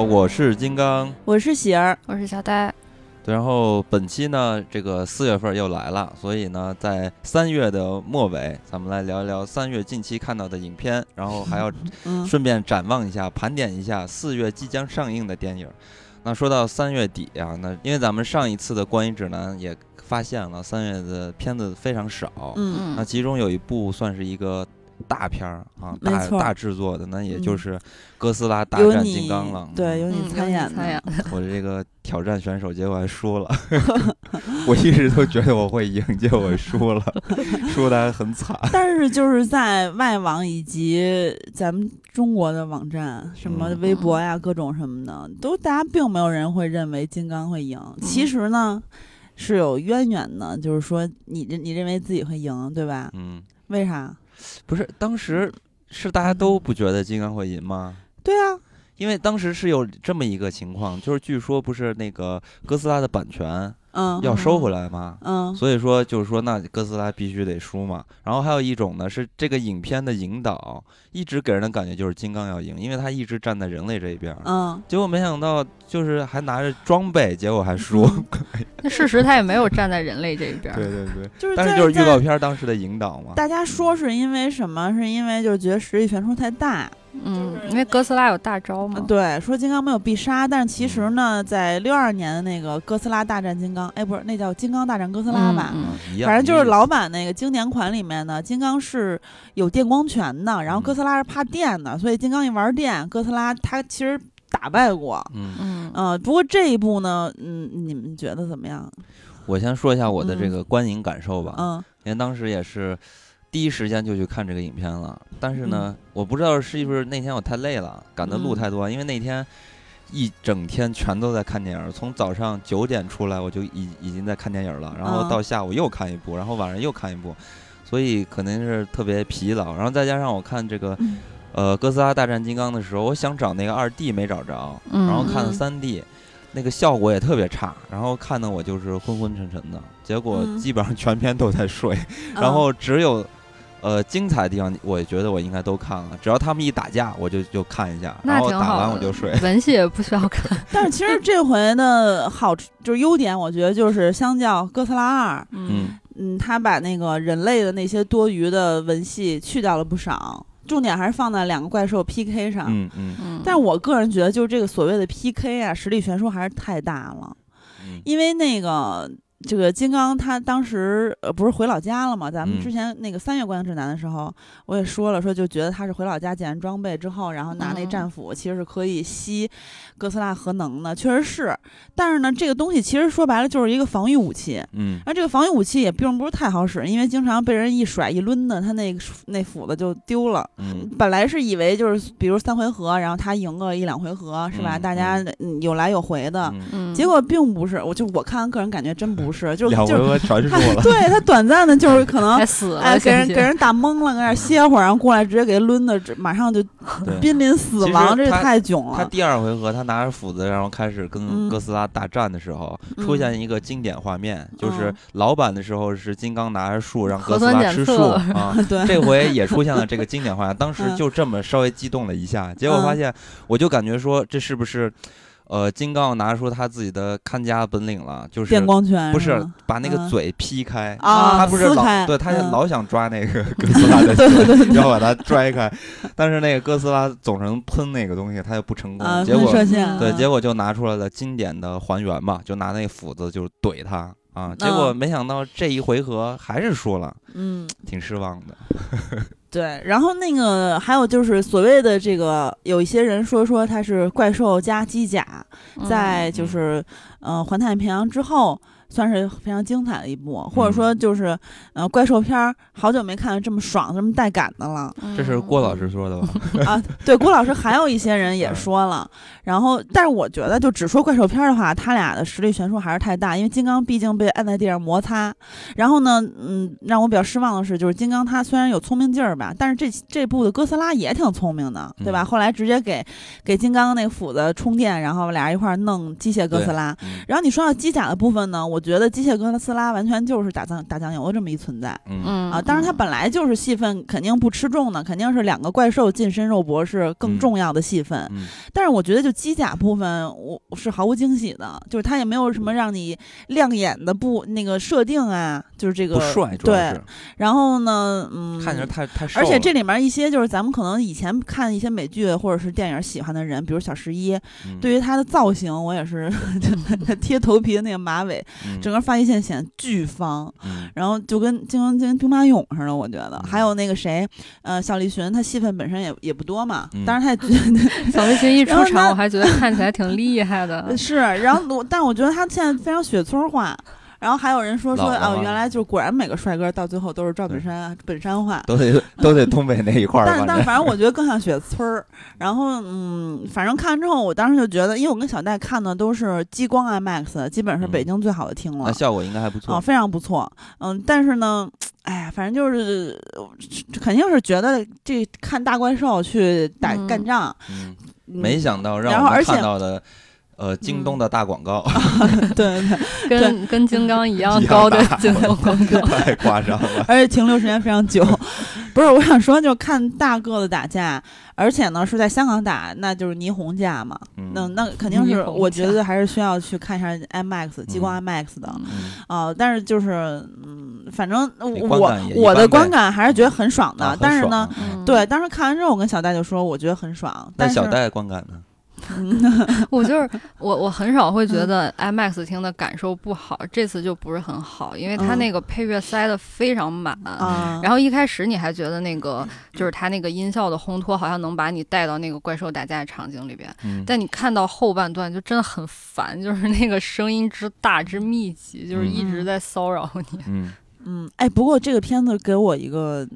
好，我是金刚，我是喜儿，我是小呆。对，然后本期呢，这个四月份又来了，所以呢，在三月的末尾，咱们来聊一聊三月近期看到的影片，然后还要顺便展望一下，盘点一下四月即将上映的电影。那说到三月底啊，那因为咱们上一次的观影指南也发现了三月的片子非常少，嗯嗯，那其中有一部算是一个。大片儿啊，大大制作的，那也就是《哥斯拉大战金刚》了。对，有你参演的。我这个挑战选手，结果还输了。我一直都觉得我会赢，结果输了，输的还很惨。但是就是在外网以及咱们中国的网站，什么微博呀，各种什么的，都大家并没有人会认为金刚会赢。其实呢，是有渊源的，就是说你你认为自己会赢，对吧？嗯。为啥？不是当时是大家都不觉得金刚会赢吗？对啊，因为当时是有这么一个情况，就是据说不是那个哥斯拉的版权。嗯，要收回来嘛，嗯，所以说就是说，那哥斯拉必须得输嘛。然后还有一种呢，是这个影片的引导一直给人的感觉就是金刚要赢，因为他一直站在人类这一边，嗯，结果没想到就是还拿着装备，结果还输。那事实他也没有站在人类这一边，对对对，就是但是就是预告片当时的引导嘛。大家说是因为什么？是因为就是觉得实力悬殊太大。嗯，因为哥斯拉有大招嘛。对，说金刚没有必杀，但是其实呢，在六二年的那个《哥斯拉大战金刚》，哎，不是，那叫《金刚大战哥斯拉》吧？嗯，反正就是老版那个经典款里面呢，金刚是有电光拳的，然后哥斯拉是怕电的，所以金刚一玩电，哥斯拉他其实打败过。嗯嗯。呃，不过这一部呢，嗯，你们觉得怎么样？我先说一下我的这个观影感受吧。嗯。因为当时也是。第一时间就去看这个影片了，但是呢，我不知道是不是那天我太累了，赶的路太多，因为那天一整天全都在看电影，从早上九点出来我就已已经在看电影了，然后到下午又看一部，然后晚上又看一部，所以肯定是特别疲劳。然后再加上我看这个呃《哥斯拉大战金刚》的时候，我想找那个二 D 没找着，然后看了三 D，那个效果也特别差，然后看的我就是昏昏沉沉的，结果基本上全篇都在睡，然后只有。呃，精彩的地方，我觉得我应该都看了。只要他们一打架，我就就看一下，然后打完我就睡。文戏也不需要看。但是其实这回的好就是优点，我觉得就是相较哥斯拉二，嗯嗯，他把那个人类的那些多余的文戏去掉了不少，重点还是放在两个怪兽 PK 上。嗯嗯。但是我个人觉得，就是这个所谓的 PK 啊，实力悬殊还是太大了，因为那个。这个金刚他当时呃不是回老家了吗？咱们之前那个三月观影指南的时候，我也说了，说就觉得他是回老家捡完装备之后，然后拿那战斧，其实是可以吸哥斯拉核能的，确实是。但是呢，这个东西其实说白了就是一个防御武器。嗯。而这个防御武器也并不是太好使，因为经常被人一甩一抡的，他那那斧子就丢了。嗯。本来是以为就是比如三回合，然后他赢个一两回合是吧？大家有来有回的。嗯。结果并不是，我就我看个人感觉真不。不是，就是就是他，对他短暂的，就是可能 死了，哎，给人给人打懵了，搁那歇会儿，然后过来直接给他抡的，马上就濒临死亡，这太囧了。他第二回合他拿着斧子，然后开始跟哥斯拉大战的时候，出现一个经典画面，就是老版的时候是金刚拿着树让哥斯拉吃树 啊，这回也出现了这个经典画面，当时就这么稍微激动了一下，结果发现，我就感觉说这是不是？呃，金刚拿出他自己的看家本领了，就是电光拳，不是把那个嘴劈开啊，他不是老对，他老想抓那个 哥斯拉的 嘴，要把它拽开，但是那个哥斯拉总是能喷那个东西，他就不成功，结果对，结果就拿出来了经典的还原嘛，就拿那斧子就怼他啊，结果没想到这一回合还是输了，嗯，挺失望的。对，然后那个还有就是所谓的这个，有一些人说说它是怪兽加机甲，在就是嗯环太平洋之后。算是非常精彩的一部，或者说就是，呃，怪兽片儿，好久没看到这么爽、这么带感的了。这是郭老师说的吧？啊，对，郭老师还有一些人也说了。然后，但是我觉得，就只说怪兽片的话，他俩的实力悬殊还是太大。因为金刚毕竟被按在地上摩擦。然后呢，嗯，让我比较失望的是，就是金刚他虽然有聪明劲儿吧，但是这这部的哥斯拉也挺聪明的，对吧？后来直接给给金刚那个斧子充电，然后俩人一块儿弄机械哥斯拉。然后你说到机甲的部分呢，我。我觉得机械哥斯拉完全就是打酱打酱油这么一存在。嗯啊，当然它本来就是戏份肯定不吃重的，肯定是两个怪兽近身肉搏是更重要的戏份。嗯但是我觉得就机甲部分，我是毫无惊喜的，就是它也没有什么让你亮眼的不那个设定啊，就是这个不帅，对然后呢，嗯，看着太太瘦，而且这里面一些就是咱们可能以前看一些美剧或者是电影喜欢的人，比如小十一，嗯对于他的造型，我也是 他贴头皮的那个马尾，嗯整个发际线显得巨方，嗯然后就跟金刚跟兵马俑似的，我觉得。嗯还有那个谁，呃，小栗旬，他戏份本身也也不多嘛，嗯当然他也觉得 小栗旬一出场，我还觉得看起来挺厉害的。是，然后我，但我觉得他现在非常雪村化。然后还有人说说啊，原来就果然每个帅哥到最后都是赵本山本山话，都得 都得东北那一块儿，但但反正我觉得更像雪村儿。然后嗯，反正看完之后，我当时就觉得，因为我跟小戴看的都是激光 IMAX，基本是北京最好的厅了。那，效果应该还不啊，错。非常不错。嗯，但是呢，哎呀，反正就是肯定是觉得这看大怪兽去打嗯。干仗，没想到让我们然后而且看到的，呃，京东的大广告 对 对，跟跟金刚一样高的京东广告。太夸张了。而且停留时间非常久。不是，我想说，就看大个子打架，而且呢是在香港打，那就是霓虹架嘛。嗯那那肯定是，我觉得还是需要去看一下 IMAX 激光嗯 IMAX 的。嗯啊、但是就是，嗯，反正我我的观感还是觉得很爽的。但是呢，嗯对，当时看完之后，我跟小戴就说，我觉得很爽。但小戴观感呢？我就是 我，我很少会嗯觉得 IMAX 听的感受不好，这次就不是很好，因为它嗯那个配乐塞的非常满。啊，然后一开始你还觉得那个就是它那个音效的烘托，好像能把你带到那个怪兽打架的场景里边，嗯，但你看到后半段就真的很烦，就是那个声音之大之密集，就是一直在骚扰你。嗯嗯，哎，不过这个片子给我一个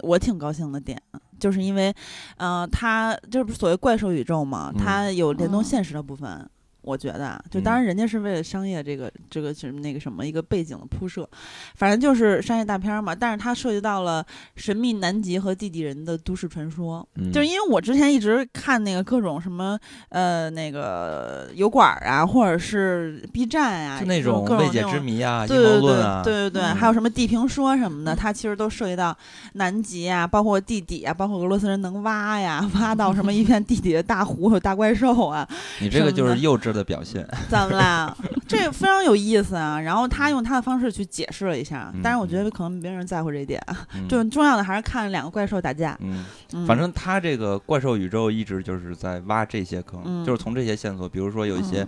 我挺高兴的点，就是因为，呃，它这不是所谓怪兽宇宙嘛，嗯它有联动嗯现实的部分。我觉得啊，就当然人家是为了商业这个这个什么那个什么一个背景的铺设，反正就是商业大片儿嘛。但是它涉及到了神秘南极和地底人的都市传说，嗯，就是因为我之前一直看那个各种什么呃那个油管儿啊，或者是 B 站啊，就那种种未解之谜啊、阴对对对谋论啊，对对对，嗯还有什么地平说什么的，它其实都涉及到南极啊，包括地底啊，包括俄罗斯人能挖呀，挖到什么一片地底的大湖有大怪兽啊，你这个就是幼稚的表现。怎么啦？这个非常有意思啊。然后他用他的方式去解释了一下，但是我觉得可能没人在乎这一点，嗯就重要的还是看两个怪兽打架。嗯，嗯，反正他这个怪兽宇宙一直就是在挖这些坑，嗯就是从这些线索，比如说有一些、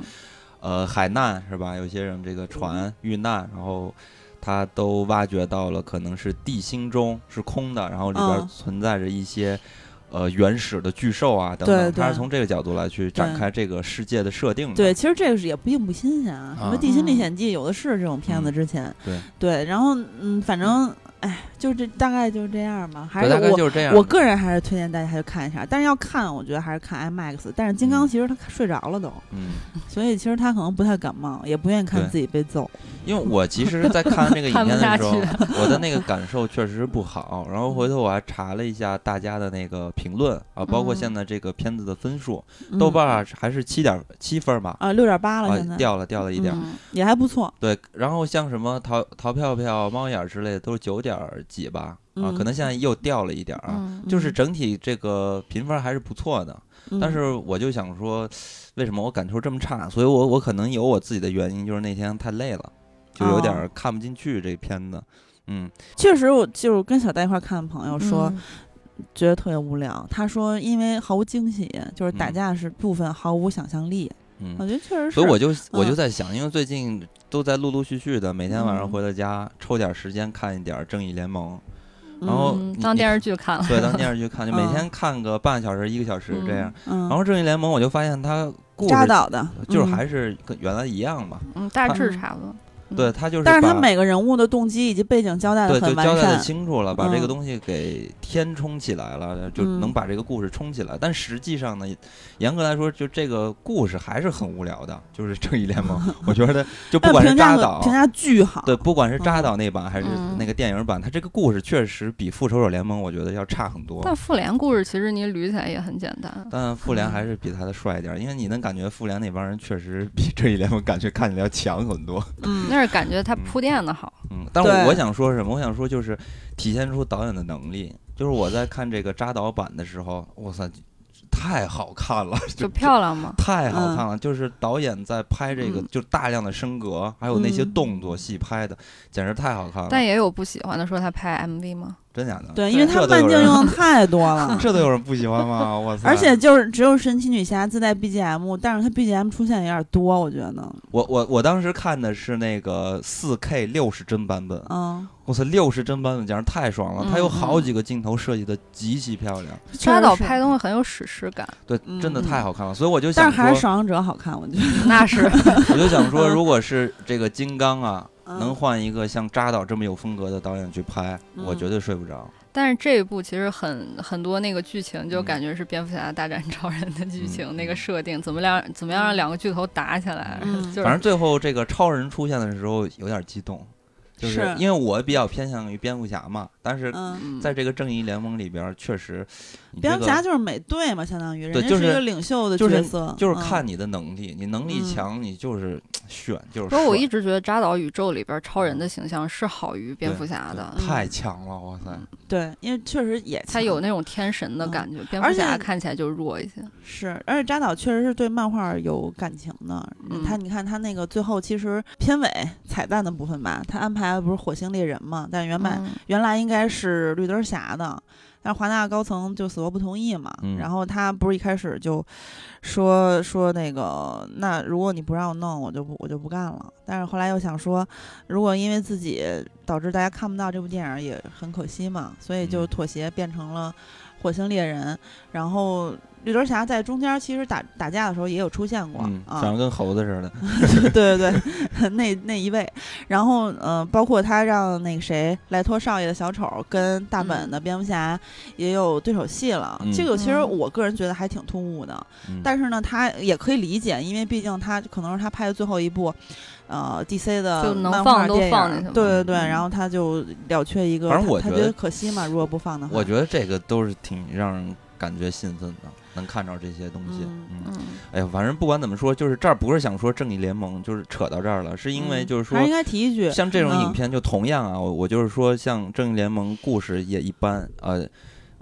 呃海难是吧？有些人这个船遇难，然后他都挖掘到了可能是地心中是空的，然后里边嗯存在着一些。呃，原始的巨兽啊，等等，他是从这个角度来去展开这个世界的设定的。对，其实这个是也并不新鲜啊，什么《啊地心历险记》有的是这种片子，嗯。之前、对。对，然后嗯，反正哎，就这大概就是这样吧，还是，大概是我就是这样。我个人还是推荐大家去看一下，但是要看，我觉得还是看 IMAX。但是金刚嗯其实他睡着了都，嗯，所以其实他可能不太感冒，也不愿意看自己被揍。因为我其实，在看这个影片的时候 我的那个感受确实不好。然后回头我还查了一下大家的那个评论啊，包括嗯现在这个片子的分数，嗯豆瓣还是七点七分吧，啊，六点八了，啊现在、掉了掉了一点也还不错。对，然后像什么淘淘票票、猫眼儿之类的，都是九点儿几吧，啊，嗯可能现在又掉了一点儿啊。嗯就是整体这个评分还是不错的，嗯但是我就想说，为什么我感受这么差？所以我我可能有我自己的原因，就是那天太累了，就有点看不进去这片子。嗯，确实，我就是跟小戴一块儿看的朋友说，嗯觉得特别无聊。他说，因为毫无惊喜，就是打嗯架是部分毫无想象力。嗯我觉得确实是。所以我就我就嗯在想，因为最近都在陆陆续续的，每天晚上嗯回到家，抽点时间看一点《正义联盟》，然后当电视剧看了，对，当电视剧看，就每嗯天看个半个小时、一个小时这样。嗯，然后《正义联盟》，我就发现它故事扎导的，就是嗯还是跟原来一样嘛。嗯，大致嗯差不多。对，他就是但是他每个人物的动机以及背景交代的很完就交代的。清楚了，把这个嗯东西给填充起来了，就嗯能把这个故事充起来。但实际上呢，严格来说，就这个故事还是很无聊的。就是《正义联盟 》，我觉得 就不管是扎导，评价巨好。对，不管是扎嗯导那版还是嗯那个电影版，它这个故事确实比《复仇者联盟》我觉得要差很多。但复联故事其实你捋起来也很简单。但复联还是比他的帅一点，因为你能感觉复联那帮人确实比正义联盟感觉看起来要强很多。嗯，那是感觉他铺垫的好。嗯，但我我想说什么？我想说就是体现出导演的能力。就是我在看这个扎导版的时候，哇塞！太好看了，就漂亮吗？太好看了，就是导演在拍这个，就大量的升格，还有那些动作戏拍的，简直太好看了。但也有不喜欢的，说他拍 MV 吗？真假的？对，因为他慢镜用的 太多了，这都有人不喜欢吗？我操！而且就是只有神奇女侠自带 BGM，但是它 BGM 出现有点多，我觉得。我我我当时看的是那个四 K 六十帧版本，嗯，我操，六十帧版本简直太爽了！它有好几个镜头设计的极其漂亮，扎导拍东西很有史诗感，对，真的太好看了。所以我就想，但是还是守望者好看，我觉得那是。我就想说，如果是这个金刚啊，能换一个像扎导这么有风格的导演去拍，我绝对睡不着。但是这一部其实很很多那个剧情就感觉是蝙蝠侠大战超人的剧情，那个设定怎么样怎么样让两个巨头打起来？反正最后这个超人出现的时候有点激动。就是因为我比较偏向于蝙蝠侠嘛，但是在这个正义联盟里边，确实，蝙蝠侠就是美队嘛，相当于人家是一个领袖的角色，就是看你的能力，你能力强，你就是 选，就是。不过我一直觉得扎导宇宙里边超人的形象是好于蝙蝠侠的，太强了，哇塞！对，因为确实也他有那种天神的感觉，蝙蝠侠看起来就弱一些。是，而且扎导确实是对漫画有感情的。他你看他那个最后其实片尾彩蛋的部分吧，他安排。不是火星猎人嘛？但原本原来应该是绿灯侠的，但华纳高层就死活不同意嘛。然后他不是一开始就说说那个，那如果你不让我弄，我就不我就不干了。但是后来又想说，如果因为自己导致大家看不到这部电影，也很可惜嘛，所以就妥协变成了火星猎人。然后。绿灯侠在中间其实打打架的时候也有出现过，长得跟猴子似的。对对对，那那一位，然后嗯，包括他让那个谁莱托少爷的小丑跟大本的蝙蝠侠也有对手戏了。这个其实我个人觉得还挺突兀的，但是呢，他也可以理解，因为毕竟他可能是他拍的最后一部。呃，DC 的漫画电影，对对对，然后他就了却一个，反正我觉得可惜嘛，如果不放的话，我觉得这个都是挺让人感觉兴奋的。能看着这些东西，嗯，哎呀，反正不管怎么说，就是这儿不是想说正义联盟，就是扯到这儿了，是因为就是说，应该提一句，像这种影片就同样啊，我我就是说，像正义联盟故事也一般，呃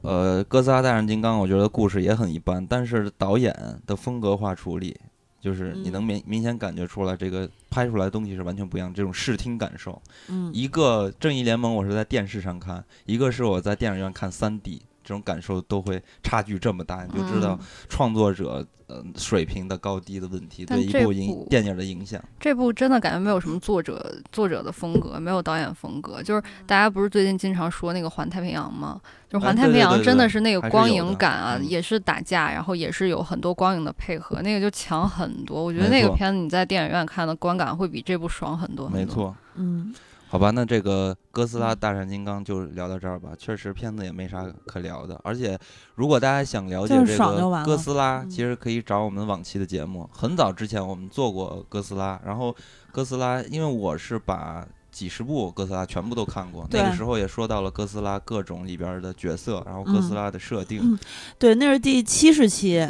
呃，哥斯拉大战金刚，我觉得故事也很一般，但是导演的风格化处理，就是你能明明显感觉出来，这个拍出来的东西是完全不一样，这种视听感受，嗯，一个正义联盟我是在电视上看，一个是我在电影院看三 D。这种感受都会差距这么大，你就知道创作者呃水平的高低的问题对一部影电影的影响。这部真的感觉没有什么作者作者的风格，没有导演风格。就是大家不是最近经常说那个《环太平洋》吗？就是《环太平洋》真的是那个光影感啊，也是打架，然后也是有很多光影的配合，那个就强很多。我觉得那个片子你在电影院看的观感会比这部爽很多。没错，嗯。好吧，那这个哥斯拉大战金刚就聊到这儿吧。确实片子也没啥可聊的，而且如果大家想了解这个哥斯拉，其实可以找我们往期的节目。很早之前我们做过哥斯拉，然后哥斯拉，因为我是把几十部哥斯拉全部都看过，那个时候也说到了哥斯拉各种里边的角色，然后哥斯拉的设定。对，那是第七十期，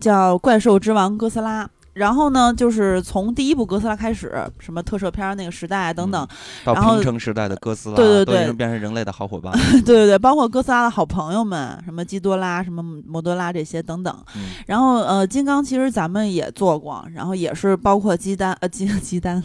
叫《怪兽之王哥斯拉》。然后呢，就是从第一部哥斯拉开始，什么特摄片那个时代等等，到平成时代的哥斯拉，对对对，变成人类的好伙伴，对对对，包括哥斯拉的好朋友们，什么基多拉、什么摩多拉这些等等。然后呃，金刚其实咱们也做过，然后也是包括鸡蛋呃 鸡鸡蛋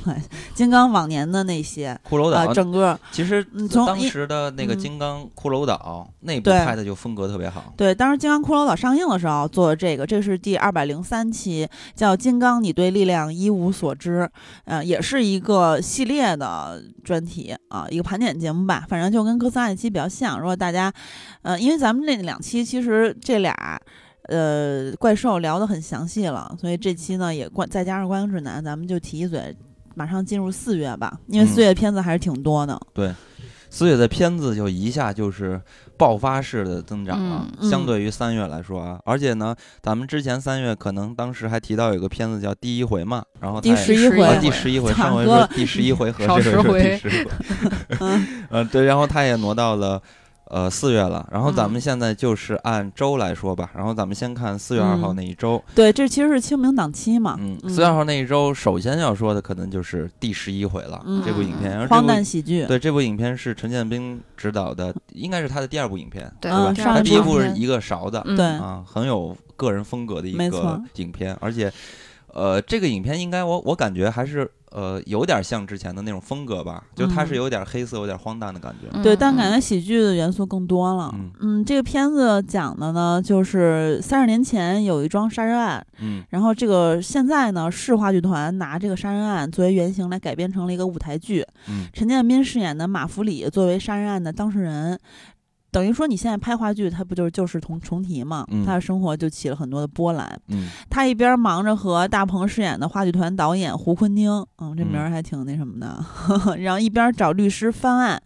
金刚往年的那些骷髅岛，整个其实从当时的那个金刚骷髅岛那部拍的就风格特别好。对，当时金刚骷髅岛上映的时候做的这个，这是第二百零三期，叫金刚。当你对力量一无所知，呃，也是一个系列的专题啊，一个盘点节目吧。反正就跟哥斯拉那期比较像。如果大家，呃，因为咱们那两期其实这俩，呃，怪兽聊得很详细了，所以这期呢也关再加上观影指南，咱们就提一嘴，马上进入四月吧，因为四月片子还是挺多的。对。四月的片子就一下就是爆发式的增长了，相对于三月来说啊，而且呢，咱们之前三月可能当时还提到有个片子叫《第一回》嘛，然后第十一回，第十一回，上回说第十一回合少十回，嗯，对，然后他也挪到了呃，四月了，然后咱们现在就是按周来说吧，然后咱们先看四月二号那一周。对，这其实是清明档期嘛。嗯，四月二号那一周，首先要说的可能就是第十一回了这部影片，荒诞喜剧。对，这部影片是陈建斌执导的，应该是他的第二部影片，对吧？他第一部是一个勺子，对啊，很有个人风格的一个影片，而且，呃，这个影片应该我我感觉还是。呃，有点像之前的那种风格吧，就它是有点黑色、有点荒诞的感觉。对，但感觉喜剧的元素更多了。嗯，这个片子讲的呢，就是三十年前有一桩杀人案。嗯，然后这个现在呢，市话剧团拿这个杀人案作为原型来改编成了一个舞台剧。嗯，陈建斌饰演的马福里作为杀人案的当事人。等于说你现在拍话剧，他不就是旧事重重提嘛？他的生活就起了很多的波澜。嗯，他一边忙着和大鹏饰演的话剧团导演胡坤丁，嗯，这名儿还挺那什么的，然后一边找律师翻案，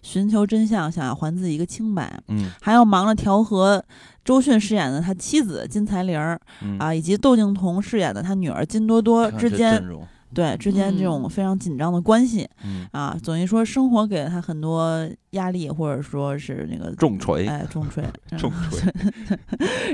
寻求真相，想要还自己一个清白。嗯，还要忙着调和周迅饰演的他妻子金才玲儿啊，以及窦靖童饰演的他女儿金多多之间。对之间这种非常紧张的关系，啊，等于说生活给了他很多压力，或者说是那个重锤，哎，重锤，重锤。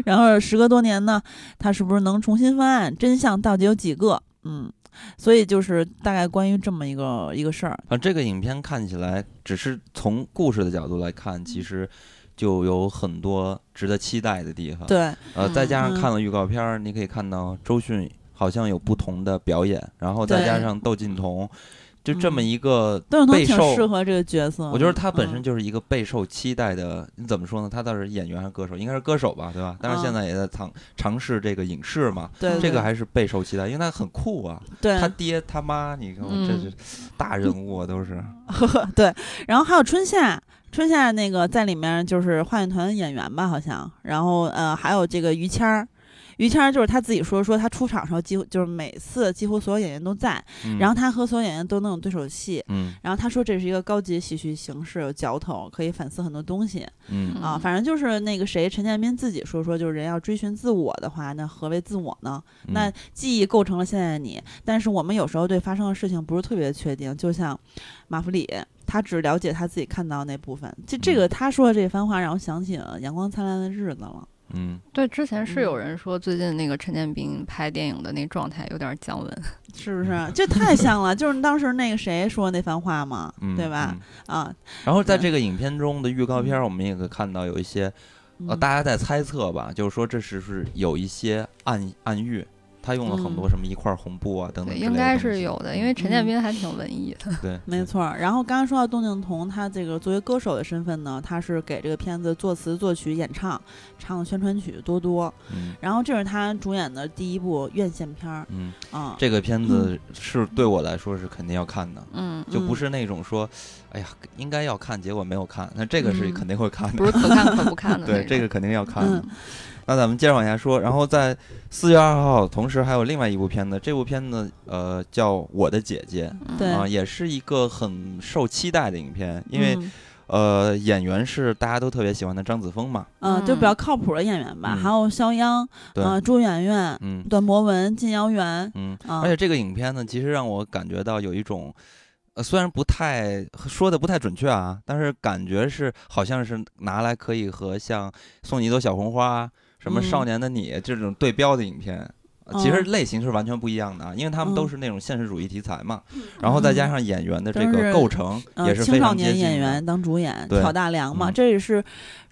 然后时隔多年呢，他是不是能重新翻案？真相到底有几个？嗯，所以就是大概关于这么一个一个事儿。啊，这个影片看起来只是从故事的角度来看，其实就有很多值得期待的地方。对，呃，再加上看了预告片，你可以看到周迅。好像有不同的表演，然后再加上窦靖童，就这么一个备受适合这个角色。我觉得他本身就是一个备受期待的。你怎么说呢？他倒是演员还是歌手？应该是歌手吧，对吧？但是现在也在尝尝试这个影视嘛。对，这个还是备受期待，因为他很酷啊。对，他爹他妈，你看这是大人物啊，都是。对，然后还有春夏，春夏那个在里面就是话剧团演员吧，好像。然后呃，还有这个于谦儿。于谦就是他自己说，说他出场时候几乎就是每次几乎所有演员都在，然后他和所有演员都能有对手戏，嗯，然后他说这是一个高级喜剧形式，有嚼头，可以反思很多东西，嗯。啊，反正就是那个谁陈建斌自己说说，就是人要追寻自我的话，那何为自我呢？那记忆构成了现在的你，但是我们有时候对发生的事情不是特别确定，就像马弗里，他只了解他自己看到那部分，就这个他说的这番话让我想起了阳光灿烂的日子了。嗯，对，之前是有人说最近那个陈建斌拍电影的那状态有点降温，是不是？这太像了，就是当时那个谁说那番话嘛，对吧？啊，然后在这个影片中的预告片，我们也可以看到有一些，呃，大家在猜测吧，就是说这是是有一些暗暗喻。他用了很多什么一块红布啊等等，应该是有的，因为陈建斌还挺文艺的。对，没错。然后刚刚说到窦靖童，他这个作为歌手的身份呢，他是给这个片子作词、作曲、演唱，唱的宣传曲多多。嗯。然后这是他主演的第一部院线片儿。嗯。啊，这个片子是对我来说是肯定要看的。嗯。就不是那种说，哎呀，应该要看，结果没有看。那这个是肯定会看的。不是可看可不看的。对，这个肯定要看的。那咱们接着往下说，然后在四月二号，同时还有另外一部片子，这部片子呃叫《我的姐姐》，对啊，也是一个很受期待的影片，因为呃演员是大家都特别喜欢的张子枫嘛，嗯，就比较靠谱的演员吧，还有肖央，嗯，朱媛媛，嗯，段博文、金瑶媛，嗯，而且这个影片呢，其实让我感觉到有一种，呃，虽然不太说的不太准确啊，但是感觉是好像是拿来可以和像送你一朵小红花。什么少年的你这种对标的影片，其实类型是完全不一样的啊，因为他们都是那种现实主义题材嘛，然后再加上演员的这个构成也是青少年演员当主演，挑大梁嘛，这也是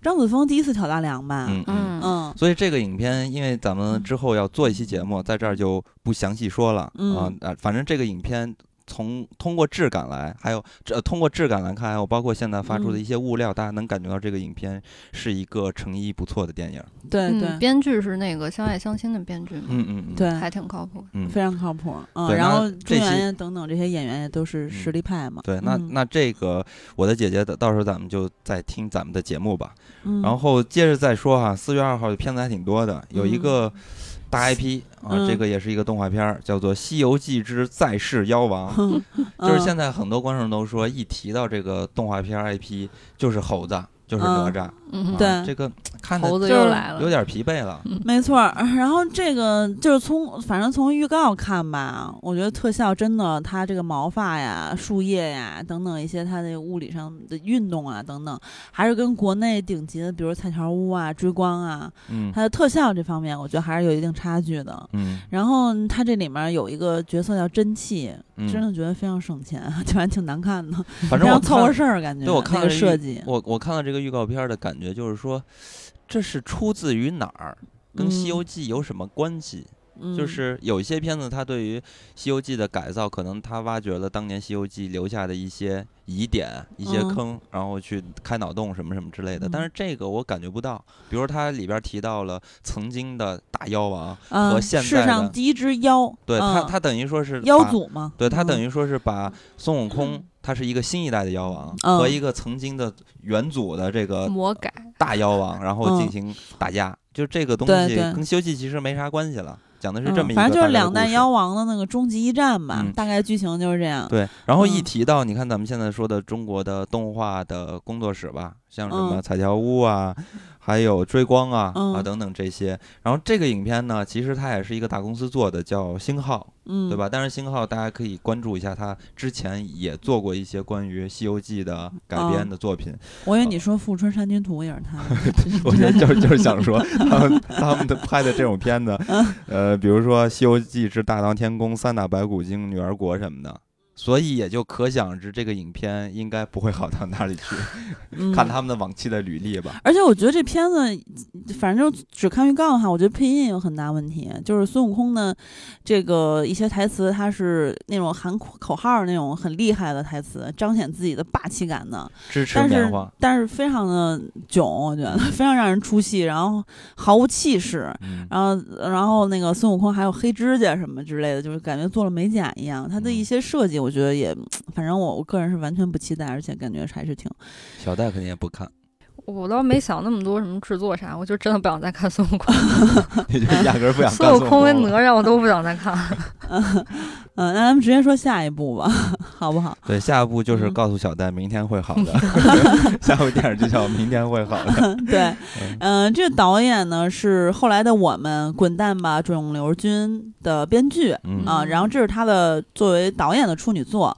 张子枫第一次挑大梁吧？嗯嗯。嗯。所以这个影片，因为咱们之后要做一期节目，在这儿就不详细说了啊啊，反正这个影片。从通过质感来，还有这通过质感来看，还有包括现在发出的一些物料，大家能感觉到这个影片是一个诚意不错的电影。对对，编剧是那个《相爱相亲》的编剧嘛？嗯嗯嗯，对，还挺靠谱，嗯，非常靠谱。嗯，然后朱媛媛等等这些演员也都是实力派嘛。对，那那这个我的姐姐的，到时候咱们就再听咱们的节目吧。嗯，然后接着再说哈，四月二号的片子还挺多的，有一个。大 IP 啊，这个也是一个动画片儿，叫做《西游记之再世妖王 》。就是现在很多观众都说，一提到这个动画片 IP，就是猴子就是哪吒。嗯，对，这个看的就来了，有点疲惫了。没错，然后这个就是从反正从预告看吧，我觉得特效真的，它这个毛发呀、树叶呀等等一些它的物理上的运动啊等等，还是跟国内顶级的，比如彩条屋啊、追光啊，嗯，它的特效这方面，我觉得还是有一定差距的。嗯，然后它这里面有一个角色叫真气，真的觉得非常省钱，就还挺难看的，反正凑合事儿感觉。对我看了设计，我我看了这个预告片的感。感觉就是说，这是出自于哪儿？跟《西游记》有什么关系？就是有一些片子，它对于《西游记》的改造，可能它挖掘了当年《西游记》留下的一些疑点、一些坑，然后去开脑洞什么什么之类的。但是这个我感觉不到。比如它里边提到了曾经的大妖王和现在世上第一只妖，对它，它等于说是妖祖嘛？对，它等于说是把孙悟空。他是一个新一代的妖王，和一个曾经的元祖的这个魔改大妖王，然后进行打架，就这个东西跟《西游记》其实没啥关系了，讲的是这么一个。反正就是两弹妖王的那个终极一战吧，大概剧情就是这样。对，然后一提到你看咱们现在说的中国的动画的工作室吧，像什么彩条屋啊。还有追光啊啊等等这些，然后这个影片呢，其实它也是一个大公司做的，叫星号，嗯，对吧？但是星号大家可以关注一下，他之前也做过一些关于《西游记》的改编的作品。我以为你说《富春山居图》也是他，我觉得就是就是想说 他们他们的拍的这种片子，呃，比如说《西游记之大闹天宫》《三打白骨精》《女儿国》什么的。所以也就可想而知，这个影片应该不会好到哪里去。看他们的往期的履历吧。而且我觉得这片子，反正只看预告的话，我觉得配音有很大问题。就是孙悟空的这个一些台词，他是那种喊口号那种很厉害的台词，彰显自己的霸气感的。支持棉花。但是非常的囧，我觉得非常让人出戏，然后毫无气势。然后，然后那个孙悟空还有黑指甲什么之类的，就是感觉做了美甲一样。他的一些设计，我。我觉得也，反正我我个人是完全不期待，而且感觉还是挺。小戴肯定也不看。我倒没想那么多什么制作啥，我就真的不想再看孙悟空。也就压根儿不想。孙悟空跟哪吒我都不想再看。嗯 嗯，那咱们直接说下一部吧，好不好？对，下一部就是告诉小戴明天会好的。下部电影就叫明天会好的。对，嗯，这个导演呢是后来的我们《滚蛋吧，肿瘤君》的编剧啊，然后这是他的作为导演的处女作，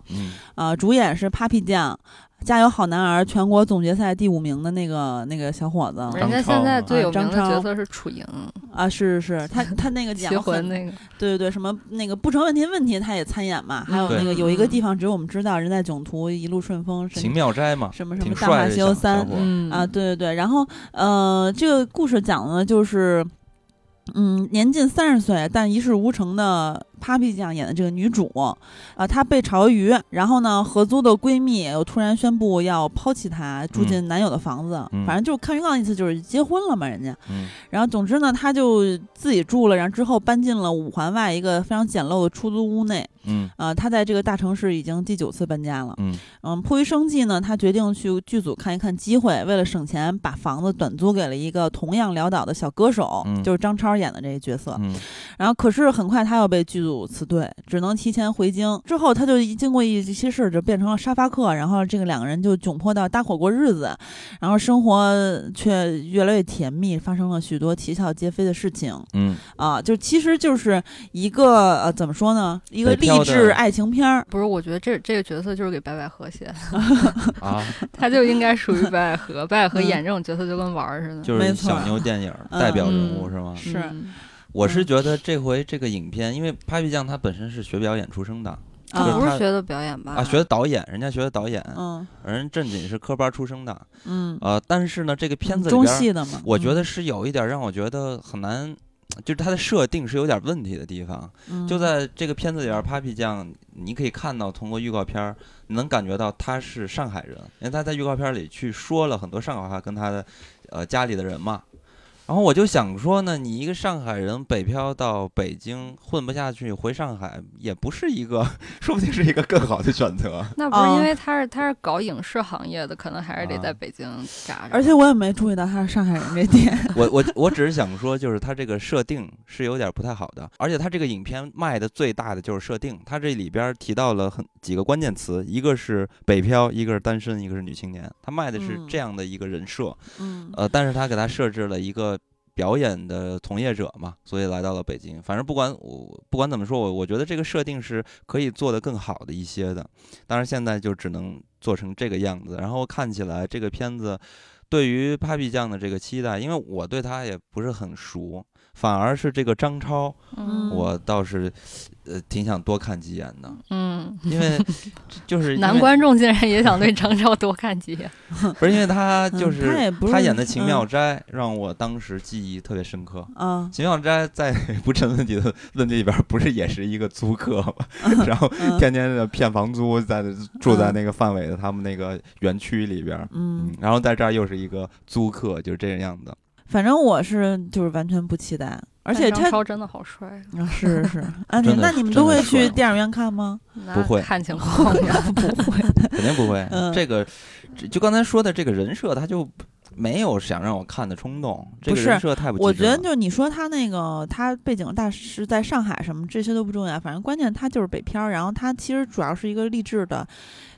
啊，主演是 Papi 酱。加油好男儿全国总决赛第五名的那个那个小伙子，人家现在最有名的角色是楚莹啊，是是是，他他那个 结婚那个，对对对，什么那个不成问题问题他也参演嘛，还有那个有一个地方只有我们知道，人在囧途一路顺风，秦妙斋嘛，什么什么大话西游三啊，对对对，然后呃，这个故事讲的呢就是，嗯，年近三十岁但一事无成的。Papi 酱演的这个女主，啊，她被炒鱿鱼，然后呢，合租的闺蜜又突然宣布要抛弃她，住进男友的房子。反正就看预告意思就是结婚了嘛，人家。然后总之呢，她就自己住了，然后之后搬进了五环外一个非常简陋的出租屋内。嗯，啊，她在这个大城市已经第九次搬家了。嗯，嗯，迫于生计呢，她决定去剧组看一看机会，为了省钱，把房子短租给了一个同样潦倒的小歌手，就是张超演的这个角色。嗯，然后可是很快她又被剧组。辞队，只能提前回京。之后，他就经过一些事，就变成了沙发客。然后，这个两个人就窘迫到搭伙过日子，然后生活却越来越甜蜜，发生了许多啼笑皆非的事情。嗯，啊，就其实就是一个呃，怎么说呢？一个励志爱情片儿。不是，我觉得这这个角色就是给白百合写的啊，他就应该属于白百合。白百合演这种角色就跟玩儿似的，就是小妞电影代表人物是吗？是。我是觉得这回这个影片，因为 Papi 酱他本身是学表演出生的，啊，不是学的表演吧？啊，学的导演，人家学的导演，嗯，人正经是科班出生的，嗯，呃，但是呢，这个片子中戏的嘛，我觉得是有一点让我觉得很难，就是它的设定是有点问题的地方，就在这个片子里边，Papi 酱你可以看到通过预告片能感觉到他是上海人，因为他在预告片里去说了很多上海话跟他的呃家里的人嘛。然后我就想说呢，你一个上海人北漂到北京混不下去，回上海也不是一个，说不定是一个更好的选择。那不是因为他是他是搞影视行业的，可能还是得在北京扎着。而且我也没注意到他是上海人这点。我我我只是想说，就是他这个设定是有点不太好的，而且他这个影片卖的最大的就是设定，他这里边提到了很几个关键词，一个是北漂，一个是单身，一个是女青年，他卖的是这样的一个人设。嗯。呃，但是他给他设置了一个。表演的从业者嘛，所以来到了北京。反正不管我不管怎么说，我我觉得这个设定是可以做得更好的一些的。当然现在就只能做成这个样子。然后看起来这个片子对于 Papi 酱的这个期待，因为我对他也不是很熟。反而是这个张超，我倒是，呃，挺想多看几眼的。嗯，因为 就是男观众竟然也想对张超多看几眼，不是因为他就是他演的秦妙斋，让我当时记忆特别深刻。嗯，秦妙斋在不成问题的问题里边，不是也是一个租客吗？然后天天的骗房租，在住在那个范伟的他们那个园区里边。嗯，然后在这儿又是一个租客，就是这样的。反正我是就是完全不期待，而且张超真的好帅啊！是是是，啊，那你们都会去电影院看吗？不会，看情况，不会，肯定不会。这个就刚才说的这个人设，他就没有想让我看的冲动。这个人设太不，我觉得就你说他那个他背景大是在上海什么这些都不重要，反正关键他就是北漂，然后他其实主要是一个励志的。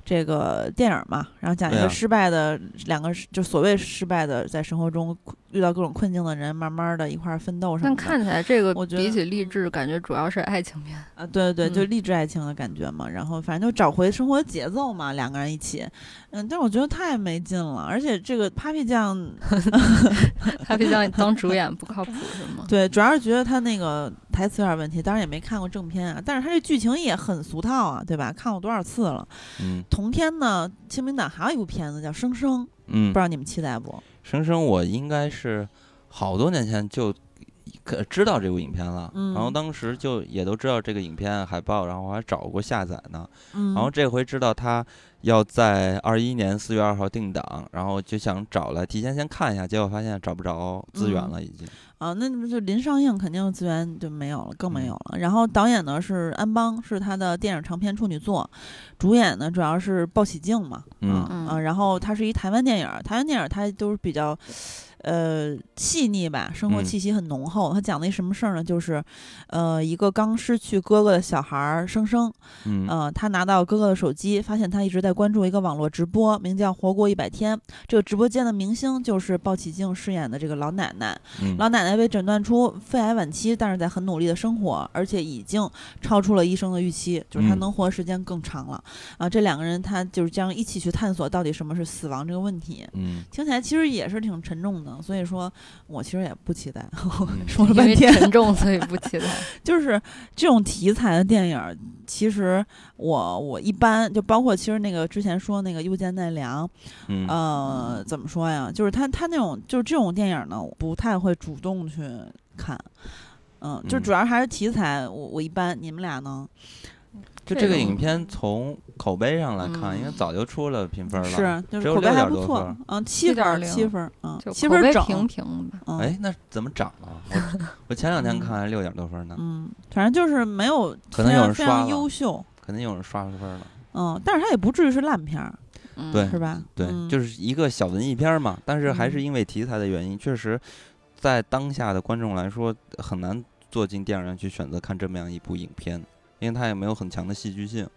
这个电影嘛，然后讲一个失败的两个，就所谓失败的，在生活中遇到各种困境的人，慢慢的一块奋斗什么的。但看起来这个，我觉得比起励志，感觉主要是爱情片啊，对对对，就励志爱情的感觉嘛。然后反正就找回生活节奏嘛，两个人一起。嗯，但是我觉得太没劲了，而且这个 Papi 酱，Papi 酱当主演不靠谱是吗？对，主要是觉得他那个台词有点问题，当然也没看过正片啊。但是他这剧情也很俗套啊，对吧？看过多少次了？嗯。同天呢，清明档还有一部片子叫《生生》，嗯，不知道你们期待不？《生生》我应该是好多年前就可知道这部影片了，然后当时就也都知道这个影片海报，然后我还找过下载呢，嗯然后这回知道他。要在二一年四月二号定档，然后就想找来提前先看一下，结果发现找不着资源了，已经。啊，那不就临上映肯定资源就没有了，更没有了。然后导演呢是安邦，是他的电影长篇处女作，主演呢主要是鲍喜静嘛，嗯嗯，然后他是一台湾电影，台湾电影他都是比较。呃，细腻吧，生活气息很浓厚。他讲的一什么事儿呢？就是，呃，一个刚失去哥哥的小孩儿生生，嗯，他拿到哥哥的手机，发现他一直在关注一个网络直播，名叫“活过一百天”。这个直播间的明星就是鲍起静饰演的这个老奶奶。老奶奶被诊断出肺癌晚期，但是在很努力的生活，而且已经超出了医生的预期，就是她能活的时间更长了。啊，这两个人他就是将一起去探索到底什么是死亡这个问题。嗯，听起来其实也是挺沉重的。所以说，我其实也不期待。说了半天沉重，所以不期待。就是这种题材的电影，其实我我一般就包括其实那个之前说那个《又见奈良》，呃，怎么说呀？就是他他那种就是这种电影呢，我不太会主动去看。嗯，就主要还是题材，我我一般。你们俩呢？就这个影片从口碑上来看，应该早就出了评分了，是就是口碑还不错，嗯，七分七分，嗯，七分平平的。哎，那怎么涨了？我我前两天看还六点多分呢。嗯，反正就是没有，可能有人刷了，优秀，肯定有人刷出分了。嗯，但是它也不至于是烂片儿，对，是吧？对，就是一个小文艺片嘛。但是还是因为题材的原因，确实，在当下的观众来说，很难坐进电影院去选择看这么样一部影片。因为它也没有很强的戏剧性，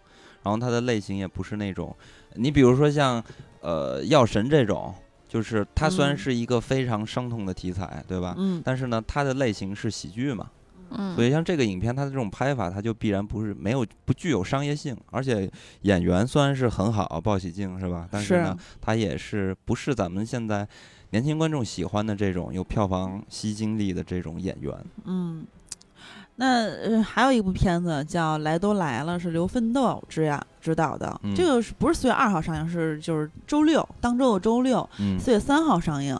然后它的类型也不是那种，你比如说像，呃，药神这种，就是它虽然是一个非常伤痛的题材，对吧？嗯。但是呢，它的类型是喜剧嘛。嗯。所以像这个影片，它的这种拍法，它就必然不是没有不具有商业性，而且演员虽然是很好，鲍喜静是吧？但是呢，他也是不是咱们现在年轻观众喜欢的这种有票房吸金力的这种演员。嗯。那呃，还有一部片子叫《来都来了》，是刘奋斗执呀执导的。这个是不是四月二号上映？是就是周六，当周的周六，四月三号上映。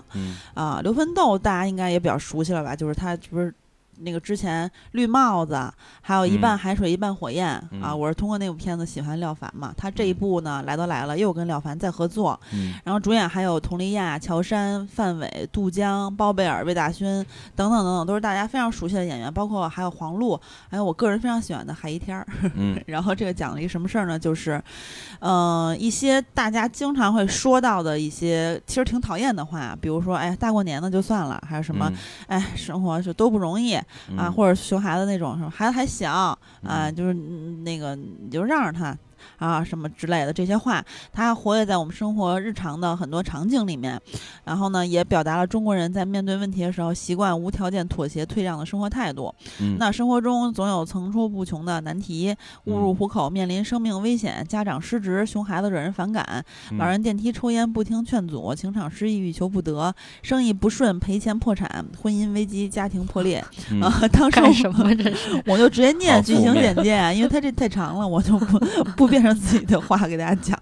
啊，刘奋斗大家应该也比较熟悉了吧？就是他不是那个之前绿帽子，还有一半海水一半火焰啊，我是通过那部片子喜欢廖凡嘛。他这一部呢，来都来了，又跟廖凡再合作，然后主演还有佟丽娅、乔杉、范伟、杜江、包贝尔、魏大勋等等等等，都是大家非常熟悉的演员，包括还有黄璐，还有我个人非常喜欢的海一天儿。嗯，然后这个讲了一个什么事儿呢？就是，嗯，一些大家经常会说到的一些其实挺讨厌的话，比如说，哎，大过年的就算了，还有什么，哎，生活就都不容易。啊，或者熊孩子那种？孩子还小啊，就是那个，你就让着他。啊，什么之类的这些话，它活跃在我们生活日常的很多场景里面，然后呢，也表达了中国人在面对问题的时候习惯无条件妥协退让的生活态度。那生活中总有层出不穷的难题：误入虎口，面临生命危险；家长失职，熊孩子惹人反感；老人电梯抽烟不听劝阻；情场失意欲求不得；生意不顺赔钱破产；婚姻危机家庭破裂。啊，当时什么这是？我就直接念剧情简介，因为它这太长了，我就不 不变。自己的话给大家讲，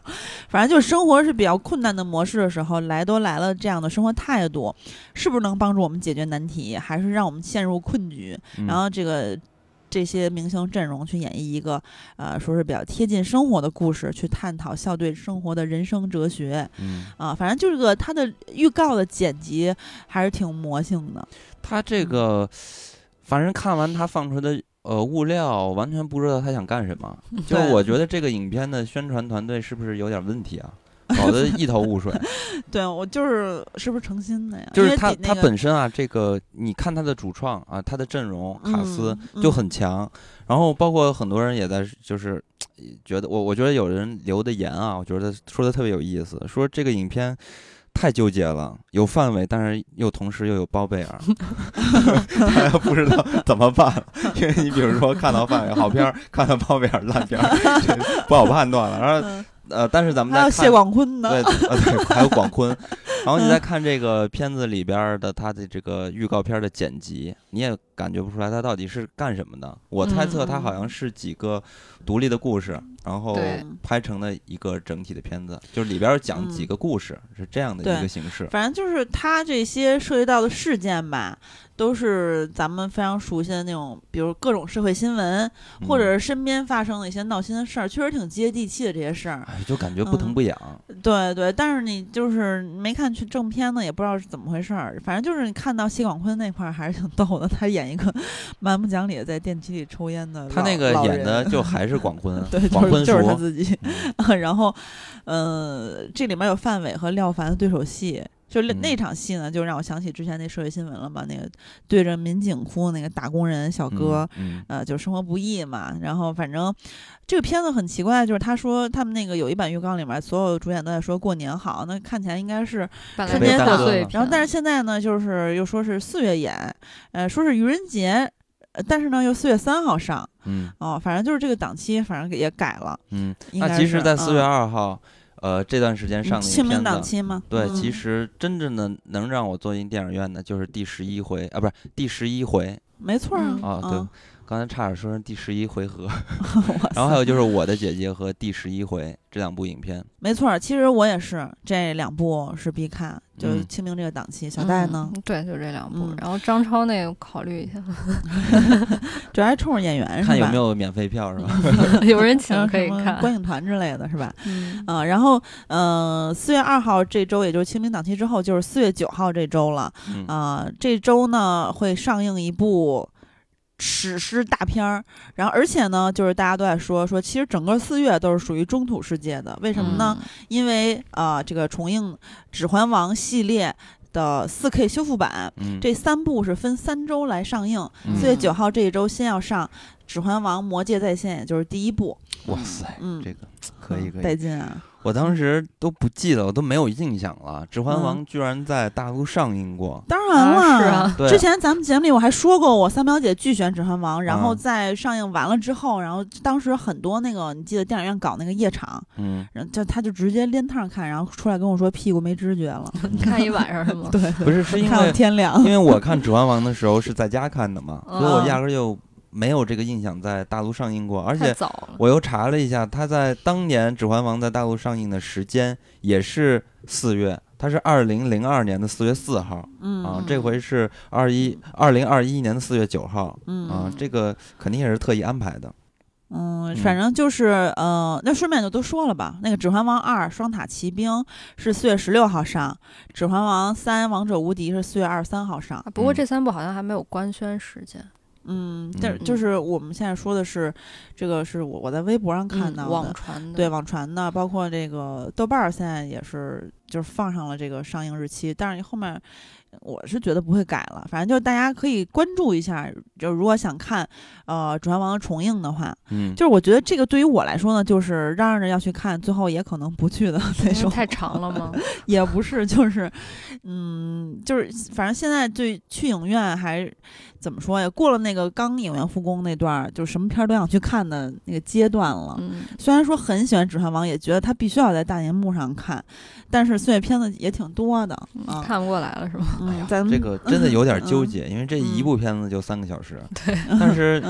反正就是生活是比较困难的模式的时候，来都来了，这样的生活态度是不是能帮助我们解决难题，还是让我们陷入困局？然后这个这些明星阵容去演绎一个呃，说是比较贴近生活的故事，去探讨校对生活的人生哲学。嗯啊，反正就是个他的预告的剪辑还是挺魔性的。他这个反正看完他放出的。呃，物料完全不知道他想干什么。就我觉得这个影片的宣传团队是不是有点问题啊？搞得一头雾水。对我就是是不是诚心的呀？就是他他本身啊，这个你看他的主创啊，他的阵容卡斯就很强。然后包括很多人也在就是觉得我我觉得有人留的言啊，我觉得说的特别有意思，说这个影片。太纠结了，有范伟，但是又同时又有包贝尔，大家不知道怎么办了。因为你比如说看到范伟好片儿，看到包贝尔烂片儿，不好判断了。然后呃，但是咱们还有谢广坤呢，对，呃对，还有广坤。然后你再看这个片子里边的他的这个预告片的剪辑，你也感觉不出来他到底是干什么的。我猜测他好像是几个独立的故事。然后拍成了一个整体的片子，就是里边讲几个故事，是这样的一个形式。反正就是他这些涉及到的事件吧，都是咱们非常熟悉的那种，比如各种社会新闻，或者是身边发生的一些闹心的事儿，确实挺接地气的这些事儿。哎，就感觉不疼不痒。对对，但是你就是没看去正片呢，也不知道是怎么回事儿。反正就是你看到谢广坤那块儿还是挺逗的，他演一个 蛮不讲理的在电梯里抽烟的。他那个演的就还是广坤，对。广坤就是他自己，然后，呃，这里面有范伟和廖凡的对手戏，就那那场戏呢，就让我想起之前那社会新闻了嘛，那个对着民警哭那个打工人小哥，呃，就生活不易嘛。然后反正这个片子很奇怪，就是他说他们那个有一版浴缸里面所有主演都在说过年好，那看起来应该是春节档，然后但是现在呢，就是又说是四月演，呃，说是愚人节。但是呢，又四月三号上，嗯，哦，反正就是这个档期，反正也改了，嗯，那其实，在四月二号，呃，这段时间上的清明档期吗？对，其实真正的能让我坐进电影院的，就是第十一回啊，不是第十一回，没错啊，对。刚才差点说成第十一回合，然后还有就是我的姐姐和第十一回这两部影片，没错，其实我也是这两部是必看，就是清明这个档期。小戴呢？对，就这两部。然后张超那个考虑一下，主要还冲着演员是吧？看有没有免费票是吧？有人请可以看观影团之类的是吧？嗯，然后嗯，四月二号这周，也就是清明档期之后，就是四月九号这周了。啊，这周呢会上映一部。史诗大片儿，然后而且呢，就是大家都在说说，其实整个四月都是属于中土世界的，为什么呢？因为啊，这个重映《指环王》系列的四 K 修复版，这三部是分三周来上映。四月九号这一周先要上《指环王：魔戒再现》，也就是第一部。哇塞，嗯，这个可以可以带劲啊！我当时都不记得，我都没有印象了。《指环王》居然在大陆上映过，当然了，是啊。之前咱们节目里我还说过，我三表姐巨选《指环王》，然后在上映完了之后，然后当时很多那个，你记得电影院搞那个夜场，嗯，然后就他就直接连趟看，然后出来跟我说屁股没知觉了，看一晚上是吗？对，不是是因为天亮，因为我看《指环王》的时候是在家看的嘛，所以我压根就。没有这个印象在大陆上映过，而且我又查了一下，他在当年《指环王》在大陆上映的时间也是四月，它是二零零二年的四月四号，嗯啊，这回是二一二零二一年的四月九号，嗯啊，这个肯定也是特意安排的。嗯，反正就是呃，那顺便就都说了吧。那个《指环王二：双塔奇兵》是四月十六号上，《指环王三：王者无敌》是四月二十三号上。不过这三部好像还没有官宣时间。嗯，但就是我们现在说的是，这个是我我在微博上看到的，网传的，对网传的，包括这个豆瓣儿现在也是就是放上了这个上映日期，但是后面。我是觉得不会改了，反正就是大家可以关注一下。就如果想看，呃，《指环王》重映的话，嗯，就是我觉得这个对于我来说呢，就是嚷嚷着要去看，最后也可能不去的 那种。太长了吗？也不是，就是，嗯，就是反正现在对去影院还怎么说呀？过了那个刚影院复工那段，就什么片儿都想去看的那个阶段了。嗯，虽然说很喜欢《指环王》，也觉得它必须要在大荧幕上看，但是岁月片子也挺多的啊，看不过来了是吗？嗯，咱们这个真的有点纠结，因为这一部片子就三个小时。对，但是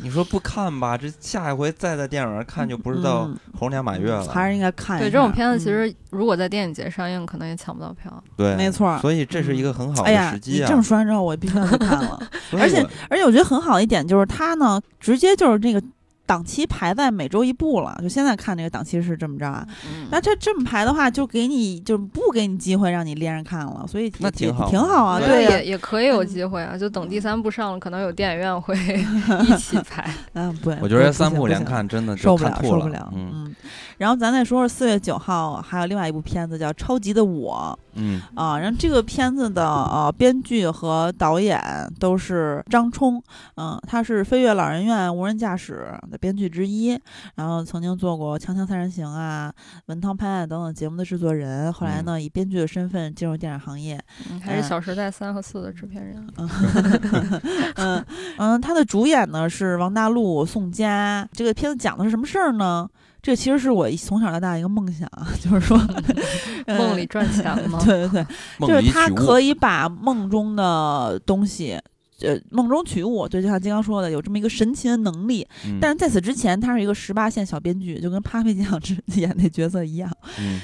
你说不看吧，这下一回再在电影院看就不知道猴年马月了。还是应该看。对，这种片子其实如果在电影节上映，可能也抢不到票。对，没错。所以这是一个很好的时机啊！你这么说完之后，我必须要去看了。而且而且，我觉得很好的一点就是它呢，直接就是这个。档期排在每周一部了，就现在看这个档期是这么着啊。那这这么排的话，就给你就不给你机会让你连着看了，所以那挺好，挺好啊。对，也也可以有机会啊，就等第三部上了，可能有电影院会一起排。嗯，不，我觉得三部连看真的受不了，受不了。嗯，然后咱再说说四月九号还有另外一部片子叫《超级的我》。嗯啊，然后这个片子的呃编剧和导演都是张冲，嗯，他是《飞越老人院无人驾驶》的编剧之一，然后曾经做过《锵锵三人行》啊、《文韬拍案》等等节目的制作人，后来呢以编剧的身份进入电影行业，还是《小时代三》和四的制片人。嗯嗯，他的主演呢是王大陆、宋佳。这个片子讲的是什么事儿呢？这其实是我从小到大一个梦想，就是说 梦里赚钱吗？对对对，就是他可以把梦中的东西。呃，梦中取物，对，就像金刚说的，有这么一个神奇的能力。但是在此之前，他是一个十八线小编剧，就跟帕菲酱演那角色一样。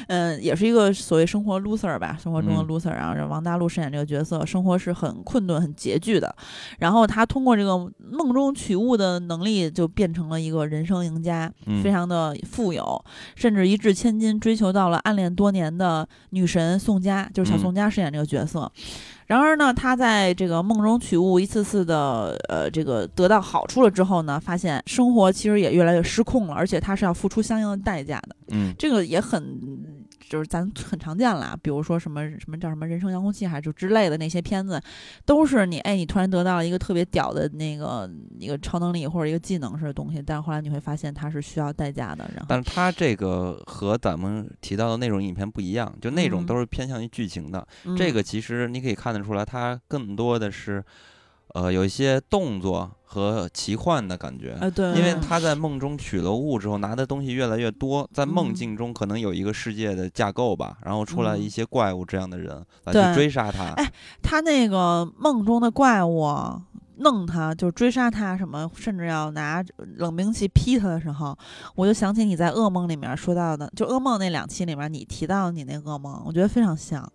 嗯，也是一个所谓生活 loser 吧，生活中的 loser。然后王大陆饰演这个角色，生活是很困顿、很拮据的。然后他通过这个梦中取物的能力，就变成了一个人生赢家，非常的富有，甚至一掷千金追求到了暗恋多年的女神宋佳，就是小宋佳饰演这个角色。然而呢，他在这个梦中取物，一次次的呃，这个得到好处了之后呢，发现生活其实也越来越失控了，而且他是要付出相应的代价的。嗯，这个也很。就是咱很常见了，比如说什么什么叫什么人生遥控器，还是就之类的那些片子，都是你哎，你突然得到了一个特别屌的那个一个超能力或者一个技能式的东西，但是后来你会发现它是需要代价的。然后，但是它这个和咱们提到的那种影片不一样，就那种都是偏向于剧情的，这个其实你可以看得出来，它更多的是。呃，有一些动作和奇幻的感觉，对，因为他在梦中取了物之后，拿的东西越来越多，在梦境中可能有一个世界的架构吧，然后出来一些怪物这样的人来去追杀他。哎，他那个梦中的怪物弄他，就追杀他，什么甚至要拿冷兵器劈他的时候，我就想起你在噩梦里面说到的，就噩梦那两期里面你提到你那噩梦，我觉得非常像。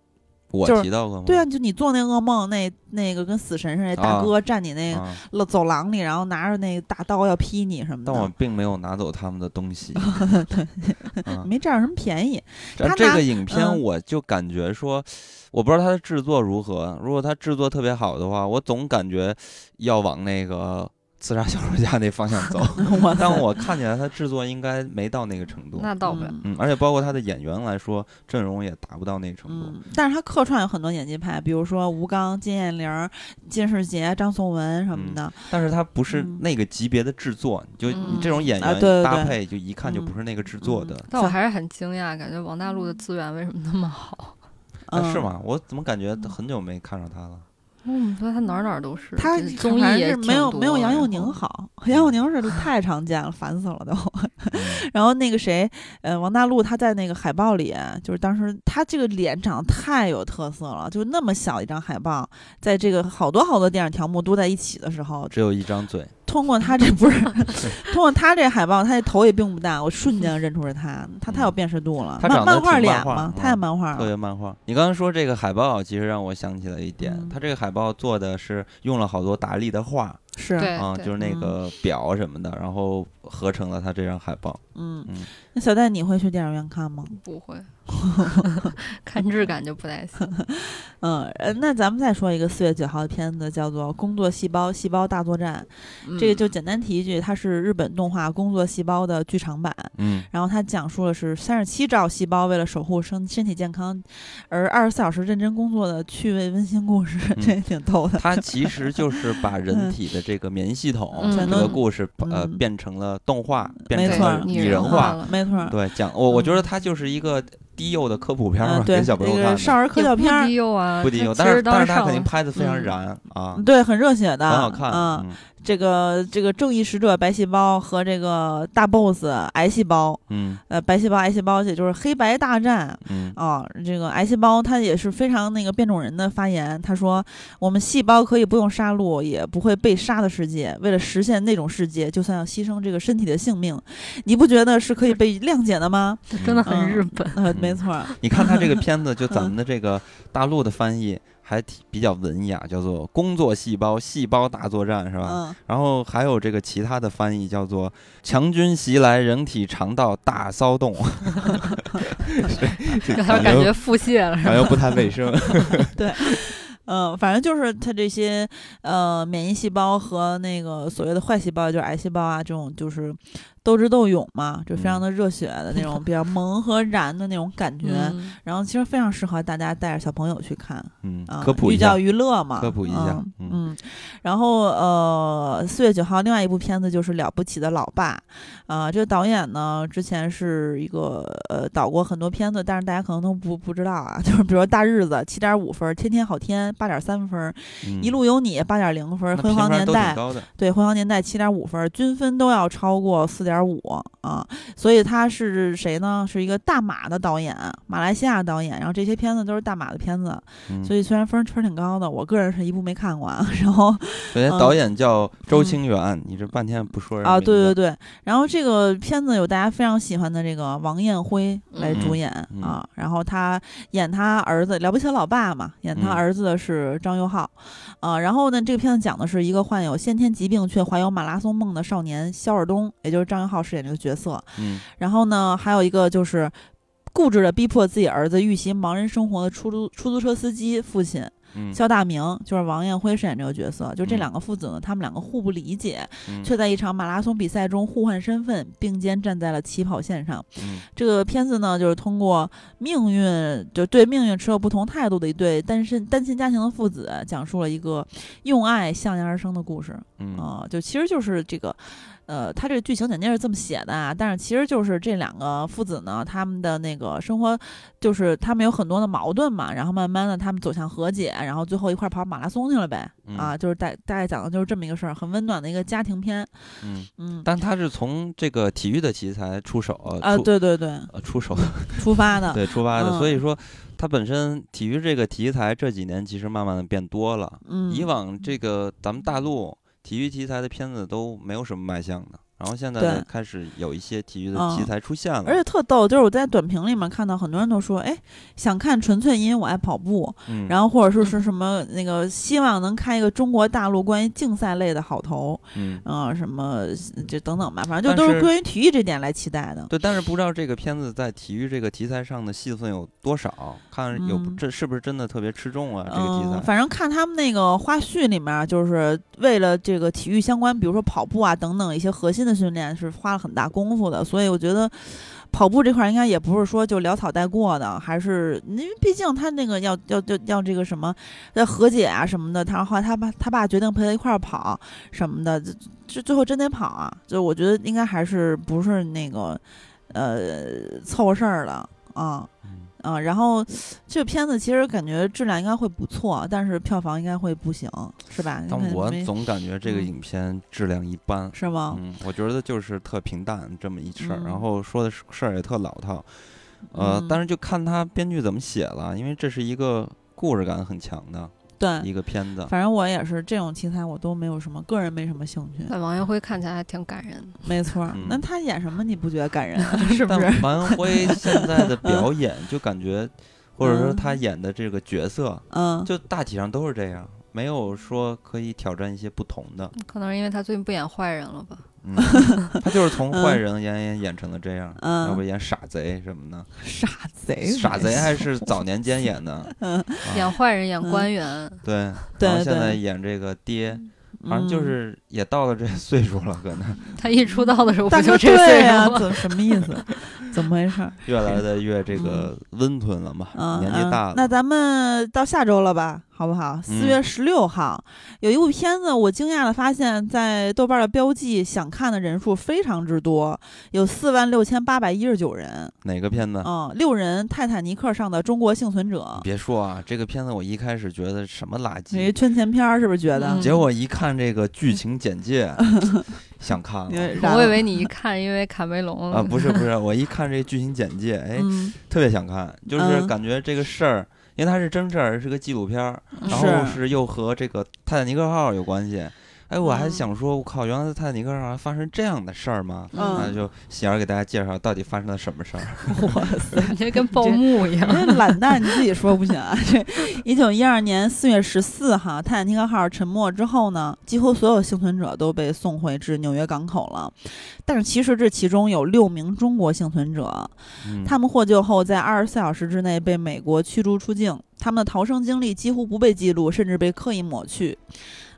我提到过吗？对啊，就你做那噩梦，那那个跟死神似的，大哥站你那个走廊里，然后拿着那大刀要劈你什么的。但我并没有拿走他们的东西，对，没占着什么便宜。这个影片我就感觉说，我不知道它的制作如何。如果它制作特别好的话，我总感觉要往那个。刺杀小说家那方向走，但我看起来他制作应该没到那个程度，那到不了。嗯，而且包括他的演员来说，阵容也达不到那个程度。嗯，但是他客串有很多演技派，比如说吴刚、金燕玲、金世杰、张颂文什么的。但是他不是那个级别的制作，就你这种演员搭配，就一看就不是那个制作的。但我还是很惊讶，感觉王大陆的资源为什么那么好？啊是吗？我怎么感觉很久没看上他了？嗯，说他哪哪都是他综艺是没有没有杨佑宁好，杨佑宁是 太常见了，烦死了都。然后那个谁，呃，王大陆他在那个海报里，就是当时他这个脸长得太有特色了，就那么小一张海报，在这个好多好多电影条目都在一起的时候，只有一张嘴。通过他这不是 通过他这海报，他这头也并不大，我瞬间 认出是他，他太有辨识度了。他漫漫画脸嘛，太漫画了，特别漫画。你刚刚说这个海报，其实让我想起了一点，他这个海报做的是用了好多达利的画。是啊，就是那个表什么的，然后合成了他这张海报。嗯嗯，那小戴你会去电影院看吗？不会，看质感就不太行。嗯，那咱们再说一个四月九号的片子，叫做《工作细胞：细胞大作战》。这个就简单提一句，它是日本动画《工作细胞》的剧场版。嗯，然后它讲述的是三十七兆细胞为了守护身身体健康而二十四小时认真工作的趣味温馨故事，这也挺逗的。它其实就是把人 体的。这个免疫系统这个故事呃变成了动画，变成了拟人化，没错。对，讲我我觉得它就是一个低幼的科普片嘛，给小朋友看。少儿科教片，不低幼啊，不低幼，但是但是他肯定拍的非常燃啊，对，很热血的，很好看，嗯。这个这个正义使者白细胞和这个大 boss 癌细胞，嗯，呃，白细胞癌细胞也就是黑白大战，嗯啊，这个癌细胞它也是非常那个变种人的发言，他说我们细胞可以不用杀戮也不会被杀的世界，为了实现那种世界，就算要牺牲这个身体的性命，你不觉得是可以被谅解的吗？真的很日本，呃，没错。你看他这个片子，就咱们的这个大陆的翻译。还挺比较文雅，叫做“工作细胞细胞大作战”，是吧？嗯。然后还有这个其他的翻译，叫做“强军袭来，人体肠道大骚动” 感觉腹泻了，感觉不太卫生。对。嗯，反正就是它这些呃免疫细胞和那个所谓的坏细胞，就是癌细胞啊，这种就是斗智斗勇嘛，就非常的热血的那种，比较萌和燃的那种感觉。然后其实非常适合大家带着小朋友去看，嗯，科普寓教于乐嘛，科普一下，嗯。然后呃，四月九号，另外一部片子就是《了不起的老爸》啊，这个导演呢之前是一个呃导过很多片子，但是大家可能都不不知道啊，就是比如说《大日子》七点五分，《天天好天》。八点三分，一路有你八点零分，辉煌年代对辉煌年代七点五分，均分都要超过四点五啊，所以他是谁呢？是一个大马的导演，马来西亚导演，然后这些片子都是大马的片子，所以虽然分分挺高的，我个人是一部没看过。然后，人家导演叫周清源，你这半天不说人啊？对对对，然后这个片子有大家非常喜欢的这个王艳辉来主演啊，然后他演他儿子了不起的老爸嘛，演他儿子的。是张佑浩，呃，然后呢，这个片子讲的是一个患有先天疾病却怀有马拉松梦的少年肖尔东，也就是张佑浩饰演这个角色。嗯，然后呢，还有一个就是固执的逼迫自己儿子预习盲人生活的出租出租车司机父亲。肖大明就是王艳辉饰演这个角色，就这两个父子呢，他们两个互不理解，却在一场马拉松比赛中互换身份，并肩站在了起跑线上。这个片子呢，就是通过命运，就对命运持有不同态度的一对单身单亲家庭的父子，讲述了一个用爱向阳而生的故事。啊，就其实就是这个。呃，他这个剧情简介是这么写的啊，但是其实就是这两个父子呢，他们的那个生活，就是他们有很多的矛盾嘛，然后慢慢的他们走向和解，然后最后一块跑马拉松去了呗，啊，就是大大概讲的就是这么一个事儿，很温暖的一个家庭片，嗯嗯，但他是从这个体育的题材出手啊，对对对，出手出发的，对出发的，所以说他本身体育这个题材这几年其实慢慢的变多了，嗯，以往这个咱们大陆。体育题材的片子都没有什么卖相的。然后现在开始有一些体育的题材出现了，而且特逗，就是我在短评里面看到很多人都说，哎，想看纯粹因为我爱跑步，然后或者说是什么那个希望能开一个中国大陆关于竞赛类的好头，嗯啊什么就等等吧，反正就都是关于体育这点来期待的。对，但是不知道这个片子在体育这个题材上的戏份有多少，看有这是不是真的特别吃重啊？这个题材，反正看他们那个花絮里面，就是为了这个体育相关，比如说跑步啊等等一些核心的。训练是花了很大功夫的，所以我觉得跑步这块应该也不是说就潦草带过的，还是因为毕竟他那个要要要要这个什么要和解啊什么的，他后来他爸他爸决定陪他一块儿跑什么的，这最后真得跑啊！就我觉得应该还是不是那个呃凑合事儿了啊。啊，然后这个片子其实感觉质量应该会不错，但是票房应该会不行，是吧？但我总感觉这个影片质量一般，是吗？嗯，我觉得就是特平淡这么一事儿，然后说的事儿也特老套，呃，但是就看他编剧怎么写了，因为这是一个故事感很强的。对一个片子。反正我也是这种题材，我都没有什么个人没什么兴趣。但王阳辉看起来还挺感人的，没错。那他演什么你不觉得感人？是不是？王阳辉现在的表演就感觉，或者说他演的这个角色，嗯，就大体上都是这样，没有说可以挑战一些不同的。可能是因为他最近不演坏人了吧。嗯，他就是从坏人演演演成了这样，要不演傻贼什么的。傻贼，傻贼还是早年间演的，演坏人，演官员。对，然后现在演这个爹，反正就是也到了这岁数了，可能。他一出道的时候不就这岁数吗？什么意思？怎么回事？越来的越这个温吞了嘛，年纪大了。那咱们到下周了吧？好不好？四月十六号有一部片子，我惊讶的发现，在豆瓣的标记想看的人数非常之多，有四万六千八百一十九人。哪个片子？嗯，六人泰坦尼克上的中国幸存者。别说啊，这个片子我一开始觉得什么垃圾，圈钱片是不是觉得？结果一看这个剧情简介，想看了。我以为你一看，因为卡梅隆啊，不是不是，我一看这剧情简介，哎，特别想看，就是感觉这个事儿。因为它是真事儿，是个纪录片儿，然后是又和这个泰坦尼克号有关系。哎，我还想说，我靠，原来在泰坦尼克号发生这样的事儿吗？那就喜儿给大家介绍到底发生了什么事儿。哇塞，这跟报幕一样。这懒蛋，你自己说不行啊？这一九一二年四月十四号，泰坦尼克号沉没之后呢，几乎所有幸存者都被送回至纽约港口了。但是其实这其中有六名中国幸存者，他们获救后在二十四小时之内被美国驱逐出境，他们的逃生经历几乎不被记录，甚至被刻意抹去。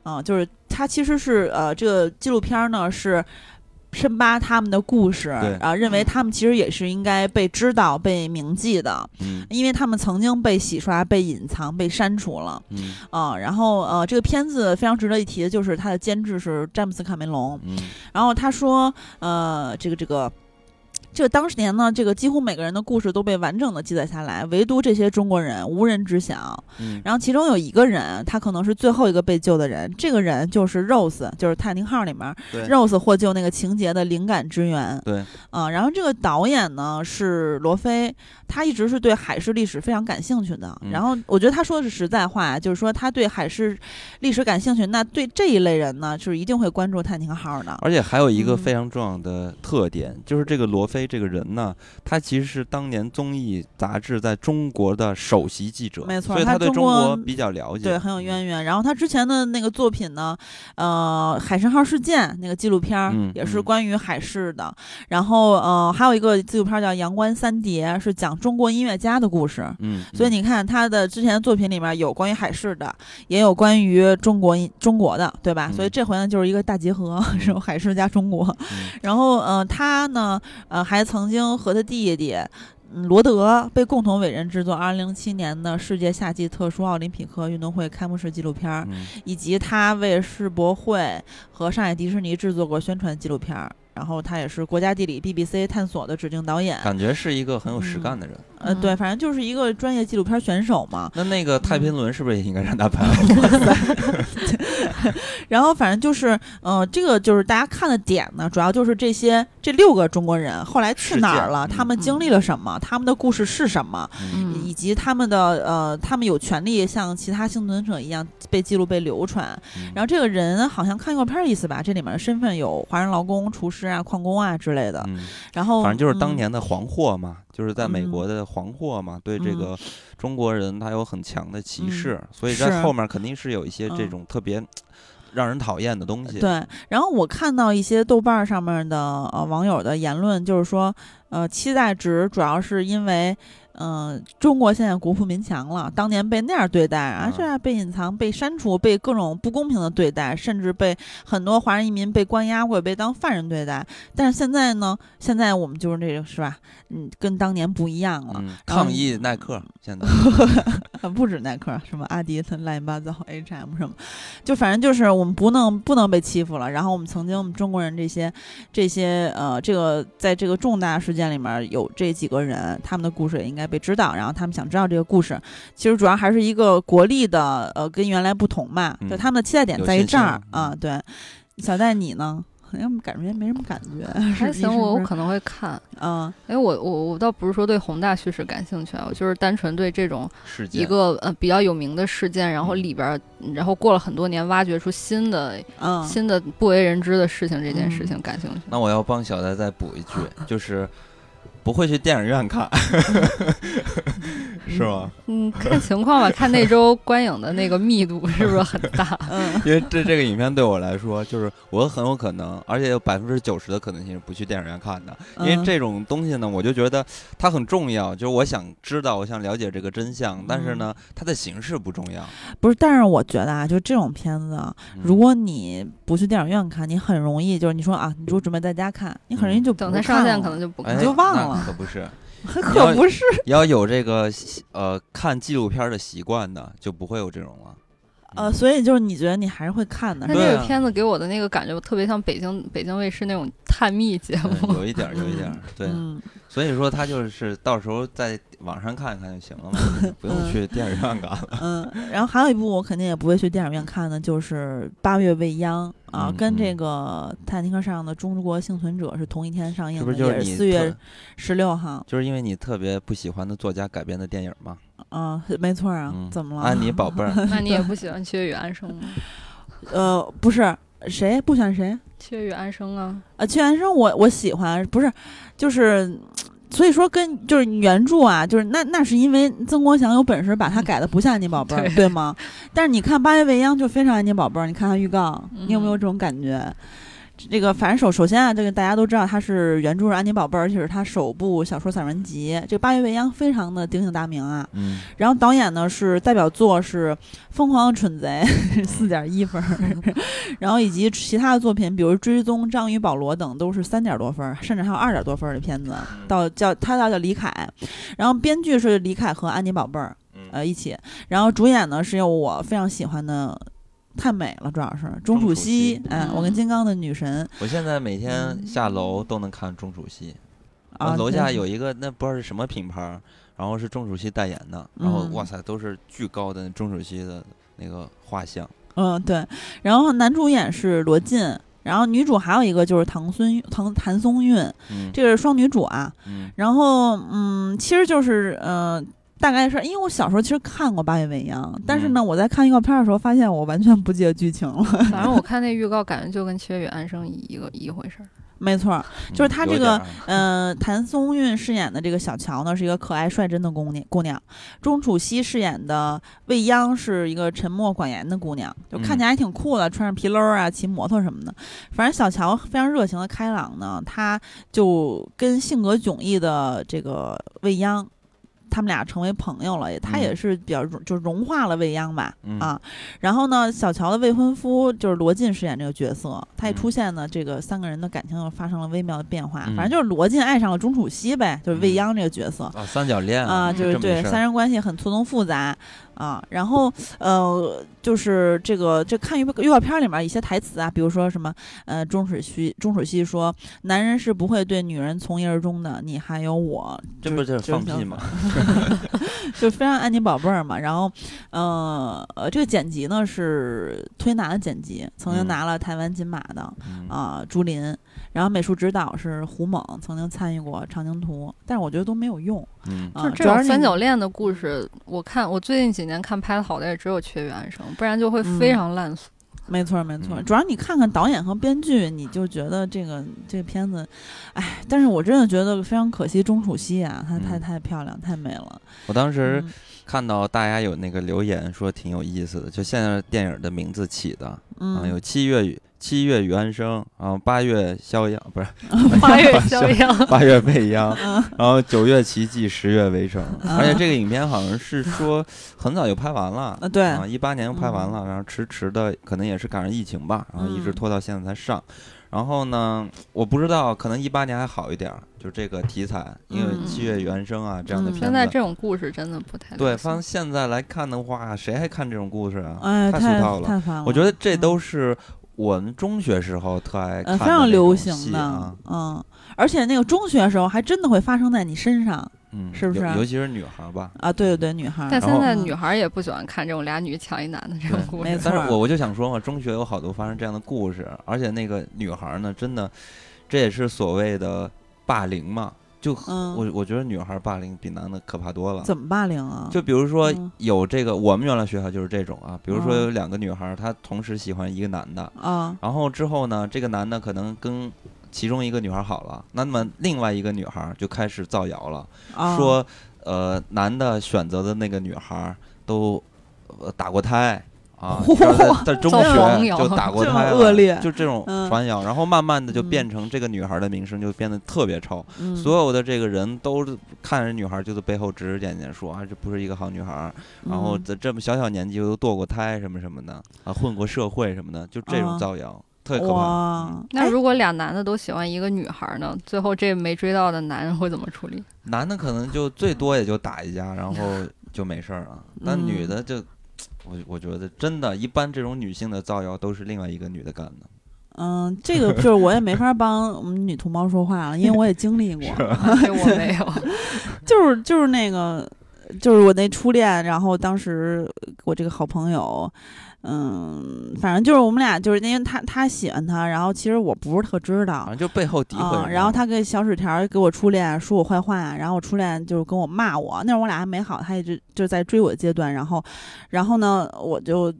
啊，就是它其实是呃，这个纪录片呢是深扒他们的故事，啊认为他们其实也是应该被知道、被铭记的，嗯，因为他们曾经被洗刷、被隐藏、被删除了，嗯，啊，然后呃，这个片子非常值得一提的就是它的监制是詹姆斯·卡梅隆，嗯，然后他说，呃，这个这个。这个当年呢，这个几乎每个人的故事都被完整的记载下来，唯独这些中国人无人知晓。嗯，然后其中有一个人，他可能是最后一个被救的人，这个人就是 Rose，就是泰宁号里面 Rose 获救那个情节的灵感之源。对，啊，然后这个导演呢是罗非，他一直是对海事历史非常感兴趣的。然后我觉得他说的是实在话，就是说他对海事历史感兴趣，那对这一类人呢，就是一定会关注泰宁号的。而且还有一个非常重要的特点，就是这个罗非。这个人呢，他其实是当年综艺杂志在中国的首席记者，没错，所以他对中国比较了解，对，很有渊源。然后他之前的那个作品呢，呃，海神号事件那个纪录片也是关于海事的。然后呃，还有一个纪录片叫《阳关三叠》，是讲中国音乐家的故事。嗯，所以你看他的之前的作品里面有关于海事的，也有关于中国中国的，对吧？所以这回呢就是一个大结合，是海事加中国。然后呃，他呢呃还。还曾经和他弟弟罗德被共同委任制作2007年的世界夏季特殊奥林匹克运动会开幕式纪录片，以及他为世博会和上海迪士尼制作过宣传纪录片。然后他也是国家地理、BBC 探索的指定导演，感觉是一个很有实干的人。呃，对，反正就是一个专业纪录片选手嘛。那那个太平轮是不是也应该让他拍？然后反正就是，呃，这个就是大家看的点呢，主要就是这些这六个中国人后来去哪儿了，他们经历了什么，他们的故事是什么，以及他们的呃，他们有权利像其他幸存者一样被记录、被流传。然后这个人好像看预告片意思吧，这里面的身份有华人劳工、厨师。啊，矿工啊之类的，然后反正就是当年的黄祸嘛，就是在美国的黄祸嘛，对这个中国人他有很强的歧视，所以在后面肯定是有一些这种特别让人讨厌的东西。对，然后我看到一些豆瓣上面的呃网友的言论，就是说，呃，期待值主要是因为。嗯，中国现在国富民强了，当年被那样对待啊，这样被隐藏、被删除、被各种不公平的对待，甚至被很多华人移民被关押或者被当犯人对待。但是现在呢，现在我们就是这个是吧？嗯，跟当年不一样了。抗议耐克现在 不止耐克，什么阿迪、乱七八糟、H&M 什么，就反正就是我们不能不能被欺负了。然后我们曾经我们中国人这些这些呃，这个在这个重大事件里面有这几个人，他们的故事也应该。被知道，然后他们想知道这个故事，其实主要还是一个国力的，呃，跟原来不同嘛。就他们的期待点在于这儿啊。对，小戴你呢？好像感觉没什么感觉。还行，我我可能会看。嗯，哎，我我我倒不是说对宏大叙事感兴趣啊，我就是单纯对这种一个呃比较有名的事件，然后里边，然后过了很多年，挖掘出新的新的不为人知的事情，这件事情感兴趣。那我要帮小戴再补一句，就是。不会去电影院看，是吗？嗯，看情况吧，看那周观影的那个密度是不是很大？嗯，因为这这个影片对我来说，就是我很有可能，而且有百分之九十的可能性是不去电影院看的。因为这种东西呢，我就觉得它很重要，就是我想知道，我想了解这个真相，但是呢，它的形式不重要。不是，但是我觉得啊，就这种片子，如果你不去电影院看，你很容易就是你说啊，你说准备在家看，你很容易就等它上线，可能就不你就忘了。可不是，可不是。要有这个呃看纪录片的习惯的，就不会有这种了。呃，所以就是你觉得你还是会看的。那这个片子给我的那个感觉，特别像北京北京卫视那种探秘节目，有一点，有一点，对。所以说他就是到时候在网上看一看就行了嘛，不用去电影院看了。嗯，然后还有一部我肯定也不会去电影院看的，就是《八月未央》啊，跟这个《泰坦尼克》上的《中国幸存者》是同一天上映的，也是四月十六号。就是因为你特别不喜欢的作家改编的电影吗？嗯，没错啊。怎么了？安妮宝贝儿。那你也不喜欢《七月与安生》吗？呃，不是，谁不喜欢谁？《七月与安生》啊。啊，《七月与安生》我我喜欢，不是，就是。所以说，跟就是原著啊，就是那那是因为曾国祥有本事把它改的不像安妮宝贝儿，对吗？但是你看《八月未央》就非常安妮宝贝儿，你看它预告，你有没有这种感觉？这个反正首首先啊，这个大家都知道，他是原著是安妮宝贝儿，而且是他首部小说散文集。这个《八月未央》非常的鼎鼎大名啊。嗯。然后导演呢是代表作是《疯狂的蠢贼》，四点一分。然后以及其他的作品，比如《追踪章鱼保罗》等，都是三点多分，甚至还有二点多分的片子。到叫他叫叫李凯，然后编剧是李凯和安妮宝贝儿，呃一起。然后主演呢是由我非常喜欢的。太美了，主要是钟楚曦，嗯，我跟金刚的女神。我现在每天下楼都能看钟楚曦，啊，楼下有一个那不知道是什么品牌，然后是钟楚曦代言的，然后哇塞，都是巨高的钟楚曦的那个画像。嗯，对。然后男主演是罗晋，然后女主还有一个就是唐孙唐谭松韵，这个是双女主啊。然后嗯，其实就是嗯。大概是因为我小时候其实看过《八月未央》，但是呢，我在看预告片的时候发现我完全不记得剧情了。反正我看那预告，感觉就跟《七月与安生》一个一回事儿。没错，就是他这个，嗯，谭松韵饰演的这个小乔呢，是一个可爱率真的姑娘；姑娘，钟楚曦饰演的未央是一个沉默寡言的姑娘，就看起来还挺酷的，穿上皮褛啊，骑摩托什么的。反正小乔非常热情的开朗呢，她就跟性格迥异的这个未央。他们俩成为朋友了，他也是比较就融化了未央吧，啊，然后呢，小乔的未婚夫就是罗晋饰演这个角色，他一出现呢，这个三个人的感情又发生了微妙的变化，反正就是罗晋爱上了钟楚曦呗，就是未央这个角色。啊，三角恋啊，就是对三人关系很错综复杂。啊，然后呃，就是这个这看预预告片里面一些台词啊，比如说什么呃，钟楚曦钟楚曦说，男人是不会对女人从一而终的，你还有我，这不就是放屁吗？就非常安妮宝贝儿嘛。然后呃呃，这个剪辑呢是推拿的剪辑，曾经拿了台湾金马的啊，朱琳。然后美术指导是胡猛，曾经参与过《长津图》，但是我觉得都没有用。嗯，就这种三角恋的故事，我看我最近几年看拍的好的也只有《缺原生》，不然就会非常烂俗。没错，没错。主要你看看导演和编剧，你就觉得这个这个片子，哎，但是我真的觉得非常可惜，钟楚曦啊，她太太漂亮，太美了。我当时看到大家有那个留言说挺有意思的，就现在电影的名字起的，嗯，有七月雨。七月与安生，然后八月逍遥不是 八月逍遥，八月未央，然后九月奇迹，十月围城。而且这个影片好像是说很早就拍完了，啊对，一八年就拍完了，然后迟迟的可能也是赶上疫情吧，然后一直拖到现在才上。然后呢，我不知道，可能一八年还好一点，就这个题材，因为七月与安生啊这样的片子。现在这种故事真的不太对，放现在来看的话，谁还看这种故事啊？哎，太俗套了，太烦了。我觉得这都是。我们中学时候特爱看，非常流行的，嗯，而且那个中学时候还真的会发生在你身上，嗯，是不是？尤其是女孩吧。啊，对对对，女孩。但现在女孩也不喜欢看这种俩女抢一男的这种故事。但是我我就想说嘛，中学有好多发生这样的故事，而且那个女孩呢，真的，这也是所谓的霸凌嘛。就我我觉得女孩霸凌比男的可怕多了。怎么霸凌啊？就比如说有这个，我们原来学校就是这种啊。比如说有两个女孩，她同时喜欢一个男的啊。然后之后呢，这个男的可能跟其中一个女孩好了，那么另外一个女孩就开始造谣了，说呃男的选择的那个女孩都打过胎。啊，在在中学就打过胎了，就这种传谣，然后慢慢的就变成这个女孩的名声就变得特别臭，所有的这个人都看着女孩就在背后指指点点说啊，这不是一个好女孩，然后在这么小小年纪又堕过胎什么什么的啊，混过社会什么的，就这种造谣特可怕。那如果俩男的都喜欢一个女孩呢？最后这没追到的男人会怎么处理？男的可能就最多也就打一架，然后 就没事儿了，那女的就。我我觉得真的，一般这种女性的造谣都是另外一个女的干的。嗯，这个就是我也没法帮我们女同胞说话了，因为我也经历过。我没有，就是就是那个，就是我那初恋，然后当时我这个好朋友。嗯，反正就是我们俩，就是因为他他喜欢他，然后其实我不是特知道，就背后诋毁。然后他给小纸条给我初恋说我坏话，然后我初恋就是跟我骂我，那会儿我俩还没好，他一直就在追我阶段，然后，然后呢，我就。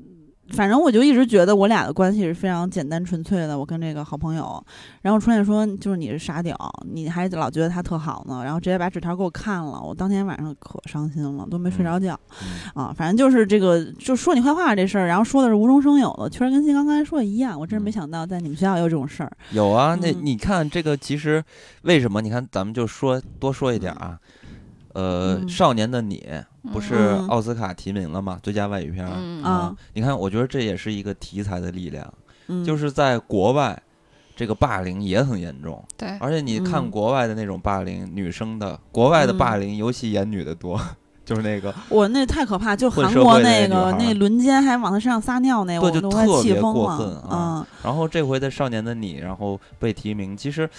反正我就一直觉得我俩的关系是非常简单纯粹的。我跟这个好朋友，然后出现说就是你是傻屌，你还老觉得他特好呢，然后直接把纸条给我看了。我当天晚上可伤心了，都没睡着觉。啊，反正就是这个就说你坏话这事儿，然后说的是无中生有的，确实跟新刚刚才说的一样。我真是没想到在你们学校有这种事儿。有啊，那你看这个其实为什么？你看咱们就说多说一点啊。呃，少年的你不是奥斯卡提名了吗？最佳外语片啊！你看，我觉得这也是一个题材的力量，就是在国外，这个霸凌也很严重。对，而且你看国外的那种霸凌，女生的国外的霸凌尤其演女的多，就是那个我那太可怕，就韩国那个那轮奸还往他身上撒尿那，我就特别过分啊！然后这回的少年的你，然后被提名，其实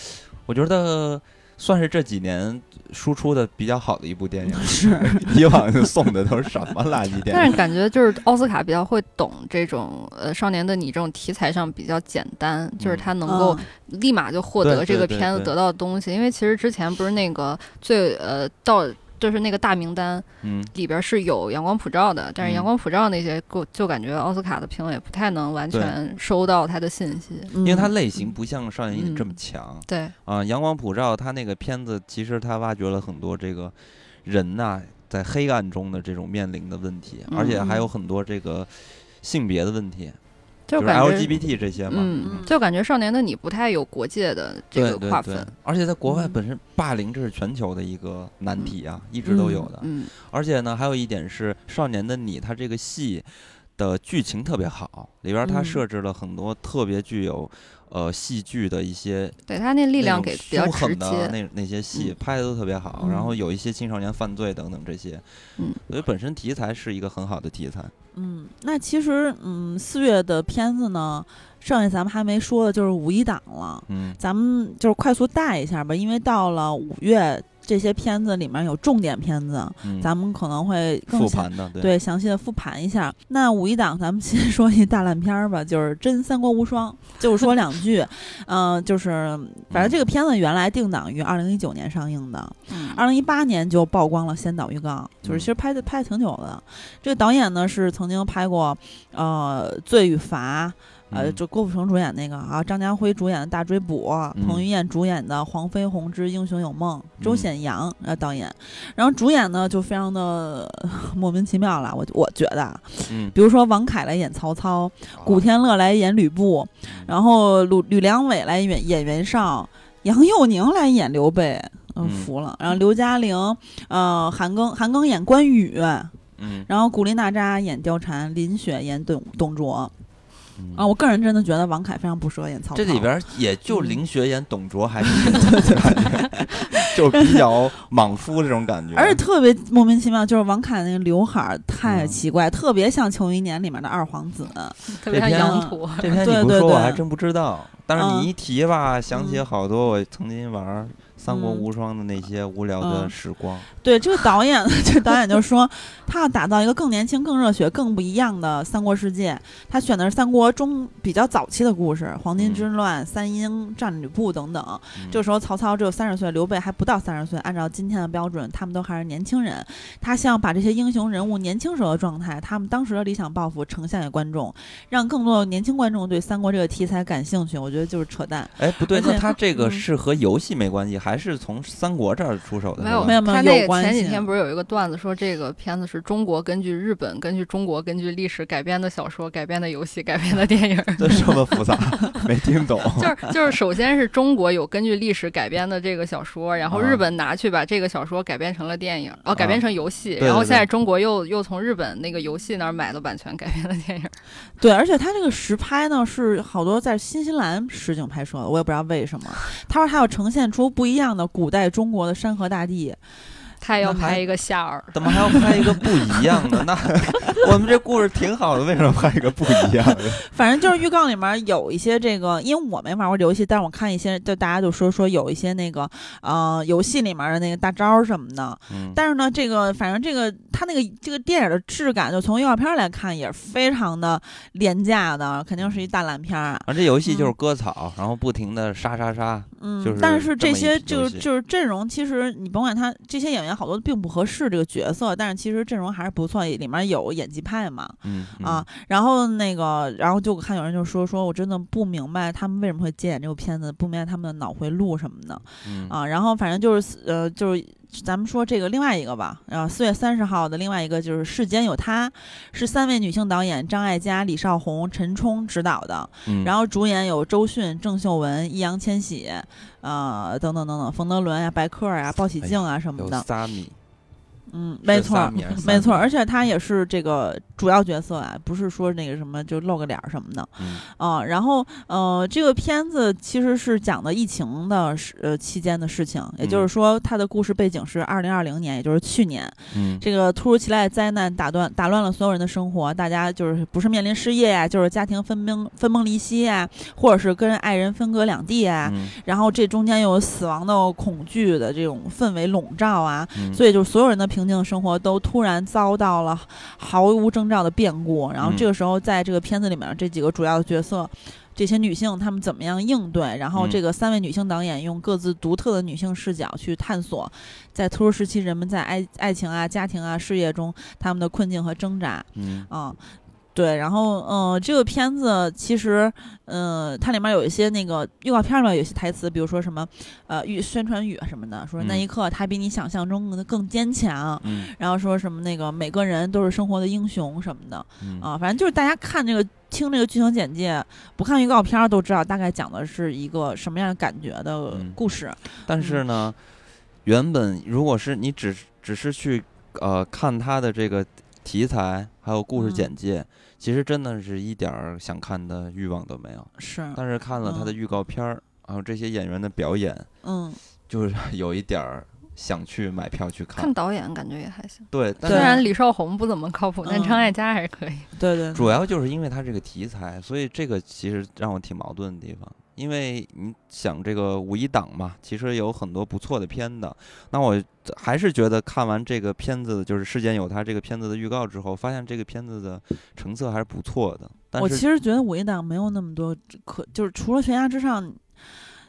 我觉得。算是这几年输出的比较好的一部电影，是。以往送的都是什么垃圾电影？但是感觉就是奥斯卡比较会懂这种呃少年的你这种题材上比较简单，就是他能够立马就获得这个片子得到的东西，因为其实之前不是那个最呃到。就是那个大名单，嗯，里边是有阳光普照的，但是阳光普照那些，就感觉奥斯卡的评委不太能完全收到他的信息，因为它类型不像少年这么强。对。啊，阳光普照他那个片子，其实他挖掘了很多这个人呐，在黑暗中的这种面临的问题，而且还有很多这个性别的问题。就是 LGBT 这些嘛，嗯，就感觉少年的你不太有国界的这个划分，而且在国外本身霸凌这是全球的一个难题啊，一直都有的。嗯，而且呢，还有一点是少年的你，它这个戏的剧情特别好，里边它设置了很多特别具有呃戏剧的一些，对他那力量给比较直接，那那些戏拍的都特别好，然后有一些青少年犯罪等等这些，嗯，所以本身题材是一个很好的题材。嗯，那其实，嗯，四月的片子呢，剩下咱们还没说的就是五一档了。嗯，咱们就是快速带一下吧，因为到了五月。这些片子里面有重点片子，咱们可能会复盘的，对，详细的复盘一下。那五一档，咱们先说一大烂片儿吧，就是《真三国无双》，就说两句。嗯，就是反正这个片子原来定档于二零一九年上映的，二零一八年就曝光了先导预告，就是其实拍的拍的挺久的。这个导演呢是曾经拍过呃《罪与罚》。呃，就郭富城主演那个啊，张家辉主演的大追捕，彭于晏主演的《黄飞鸿之英雄有梦》，周显阳呃导演，然后主演呢就非常的 莫名其妙了，我我觉得，嗯，比如说王凯来演曹操，古天乐来演吕布，然后吕吕良伟来演演袁绍，杨佑宁来演刘备，嗯，服了，然后刘嘉玲，呃，韩庚韩庚演关羽，嗯，然后古力娜扎演貂蝉，林雪演董董卓。啊，我个人真的觉得王凯非常不适合演曹操。这里边也就林雪演董卓还是 就比较莽夫这种感觉，而且特别莫名其妙，就是王凯那个刘海太奇怪，特别像《庆余年》里面的二皇子，特别像杨土。这篇你不说我还真不知道，但是你一提吧，想起好多我曾经玩三国无双的那些无聊的时光。对这个导演，这导演就说，他要打造一个更年轻、更热血、更不一样的三国世界。他选的是三国中比较早期的故事，黄巾之乱、三英战吕布等等。这个时候曹操只有三十岁，刘备还不到三十岁。按照今天的标准，他们都还是年轻人。他希望把这些英雄人物年轻时候的状态，他们当时的理想抱负呈现给观众，让更多的年轻观众对三国这个题材感兴趣。我觉得就是扯淡。哎，不对，那他这个是和游戏没关系，还是从三国这儿出手的？没有，没有，没有。他那个前几天不是有一个段子说，这个片子是中国根据日本、根据中国、根据历史改编的小说、改编的游戏、改编的电影。这这么复杂，没听懂。就是就是，首先是中国有根据历史改编的这个小说，然后日本拿去把这个小说改编成了电影，哦，改编成游戏，然后现在中国又又从日本那个游戏那儿买了版权改编的电影。对，而且他这个实拍呢是好多在新西兰实景拍摄的，我也不知道为什么。他说他要呈现出不一样样的古代中国的山河大地。他要拍一个夏尔，怎么还要拍一个不一样的？那 我们这故事挺好的，为什么拍一个不一样的？反正就是预告里面有一些这个，因为我没玩过游戏，但是我看一些，就大家就说说有一些那个呃游戏里面的那个大招什么的。嗯。但是呢，这个反正这个他那个这个电影的质感，就从预告片来看也是非常的廉价的，肯定是一大烂片儿。啊，这游戏就是割草，然后不停的杀杀杀。嗯。就是。但是这些就就是阵容，其实你甭管他这些演员。好多并不合适这个角色，但是其实阵容还是不错，里面有演技派嘛，嗯啊，然后那个，然后就看有人就说说我真的不明白他们为什么会接演这部片子，不明白他们的脑回路什么的，啊，然后反正就是呃就是。咱们说这个另外一个吧，然后四月三十号的另外一个就是《世间有他》，是三位女性导演张艾嘉、李少红、陈冲执导的，然后主演有周迅、郑秀文、易烊千玺，呃，等等等等，冯德伦呀、白客呀、鲍喜静啊什么的。嗯，没错，没错，而且他也是这个主要角色啊，不是说那个什么就露个脸什么的，嗯，然后呃，这个片子其实是讲的疫情的呃期间的事情，也就是说，它的故事背景是二零二零年，也就是去年，嗯，这个突如其来的灾难打断打乱了所有人的生活，大家就是不是面临失业呀，就是家庭分崩分崩离析呀，或者是跟爱人分隔两地啊，然后这中间又有死亡的恐惧的这种氛围笼罩啊，所以就是所有人的平。静生活都突然遭到了毫无征兆的变故，然后这个时候，在这个片子里面，这几个主要的角色，这些女性她们怎么样应对？然后这个三位女性导演用各自独特的女性视角去探索，在特殊时期人们在爱爱情啊、家庭啊、事业中他们的困境和挣扎。嗯啊。对，然后嗯，这个片子其实嗯，它里面有一些那个预告片里面有些台词，比如说什么呃预宣传语什么的，说那一刻他比你想象中的更坚强，然后说什么那个每个人都是生活的英雄什么的啊，反正就是大家看这个听这个剧情简介，不看预告片都知道大概讲的是一个什么样的感觉的故事。但是呢，原本如果是你只只是去呃看他的这个题材还有故事简介。其实真的是一点儿想看的欲望都没有，是。但是看了他的预告片儿，还有这些演员的表演，嗯，就是 有一点儿想去买票去看。看导演感觉也还行。对，虽然李少红不怎么靠谱，但张艾嘉还是可以。对对。主要就是因为他这个题材，所以这个其实让我挺矛盾的地方。因为你想这个五一档嘛，其实有很多不错的片子。那我还是觉得看完这个片子，就是《世间有他》这个片子的预告之后，发现这个片子的成色还是不错的。我其实觉得五一档没有那么多可，就是除了悬崖之上，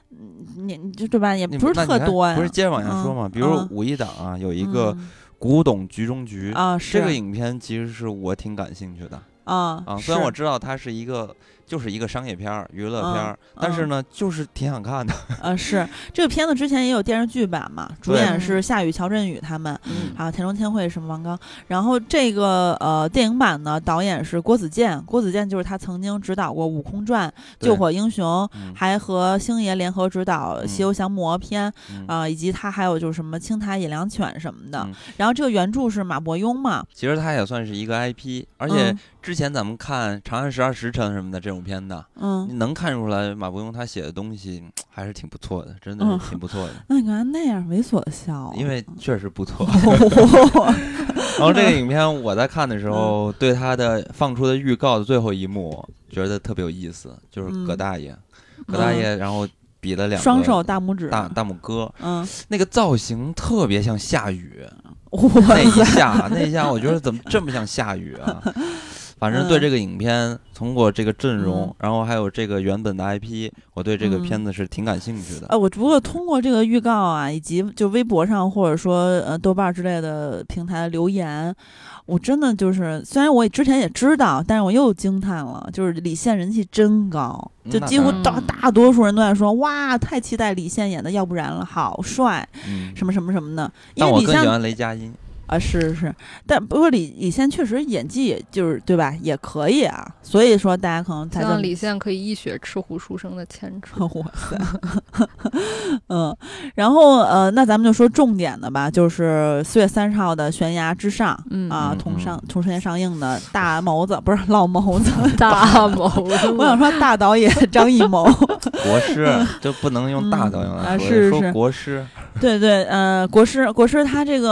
你你就对吧？也不是特多呀。不是接着往下说嘛？比如五一档啊，有一个《古董局中局》啊，这个影片其实是我挺感兴趣的啊啊。虽然我知道它是一个。就是一个商业片儿、娱乐片儿，但是呢，就是挺想看的。呃，是这个片子之前也有电视剧版嘛，主演是夏雨、乔振宇他们，还有田中千惠什么王刚。然后这个呃电影版呢，导演是郭子健，郭子健就是他曾经指导过《悟空传》《救火英雄》，还和星爷联合指导《西游降魔篇》啊，以及他还有就是什么《青苔野良犬》什么的。然后这个原著是马伯庸嘛，其实他也算是一个 IP，而且。之前咱们看《长安十二时辰》什么的这种片子，嗯，你能看出来马伯庸他写的东西还是挺不错的，真的是挺不错的。那你干嘛那样猥琐的笑？因为确实不错。然后这个影片我在看的时候，对他的放出的预告的最后一幕觉得特别有意思，就是葛大爷，葛大爷，然后比了两双手大拇指，大大拇哥，嗯，那个造型特别像下雨，那一下 那一下，我觉得怎么这么像下雨啊？反正对这个影片，通过这个阵容，然后还有这个原本的 IP，我对这个片子是挺感兴趣的。呃，我不过通过这个预告啊，以及就微博上或者说呃豆瓣之类的平台的留言，我真的就是虽然我之前也知道，但是我又惊叹了，就是李现人气真高，就几乎大大多数人都在说哇，太期待李现演的，要不然了，好帅，什么什么什么的。但我更喜欢雷佳音。啊，是是。是，但不过李李现确实演技就是对吧，也可以啊，所以说大家可能才让李现可以一雪赤狐书生的前程。哇塞，嗯，然后呃，那咱们就说重点的吧，就是四月三十号的《悬崖之上》啊，同上同时间上映的大谋子不是老谋子，大谋子，我想说大导演张艺谋，国师。就不能用大导演来说，说国师。对对，呃，国师国师他这个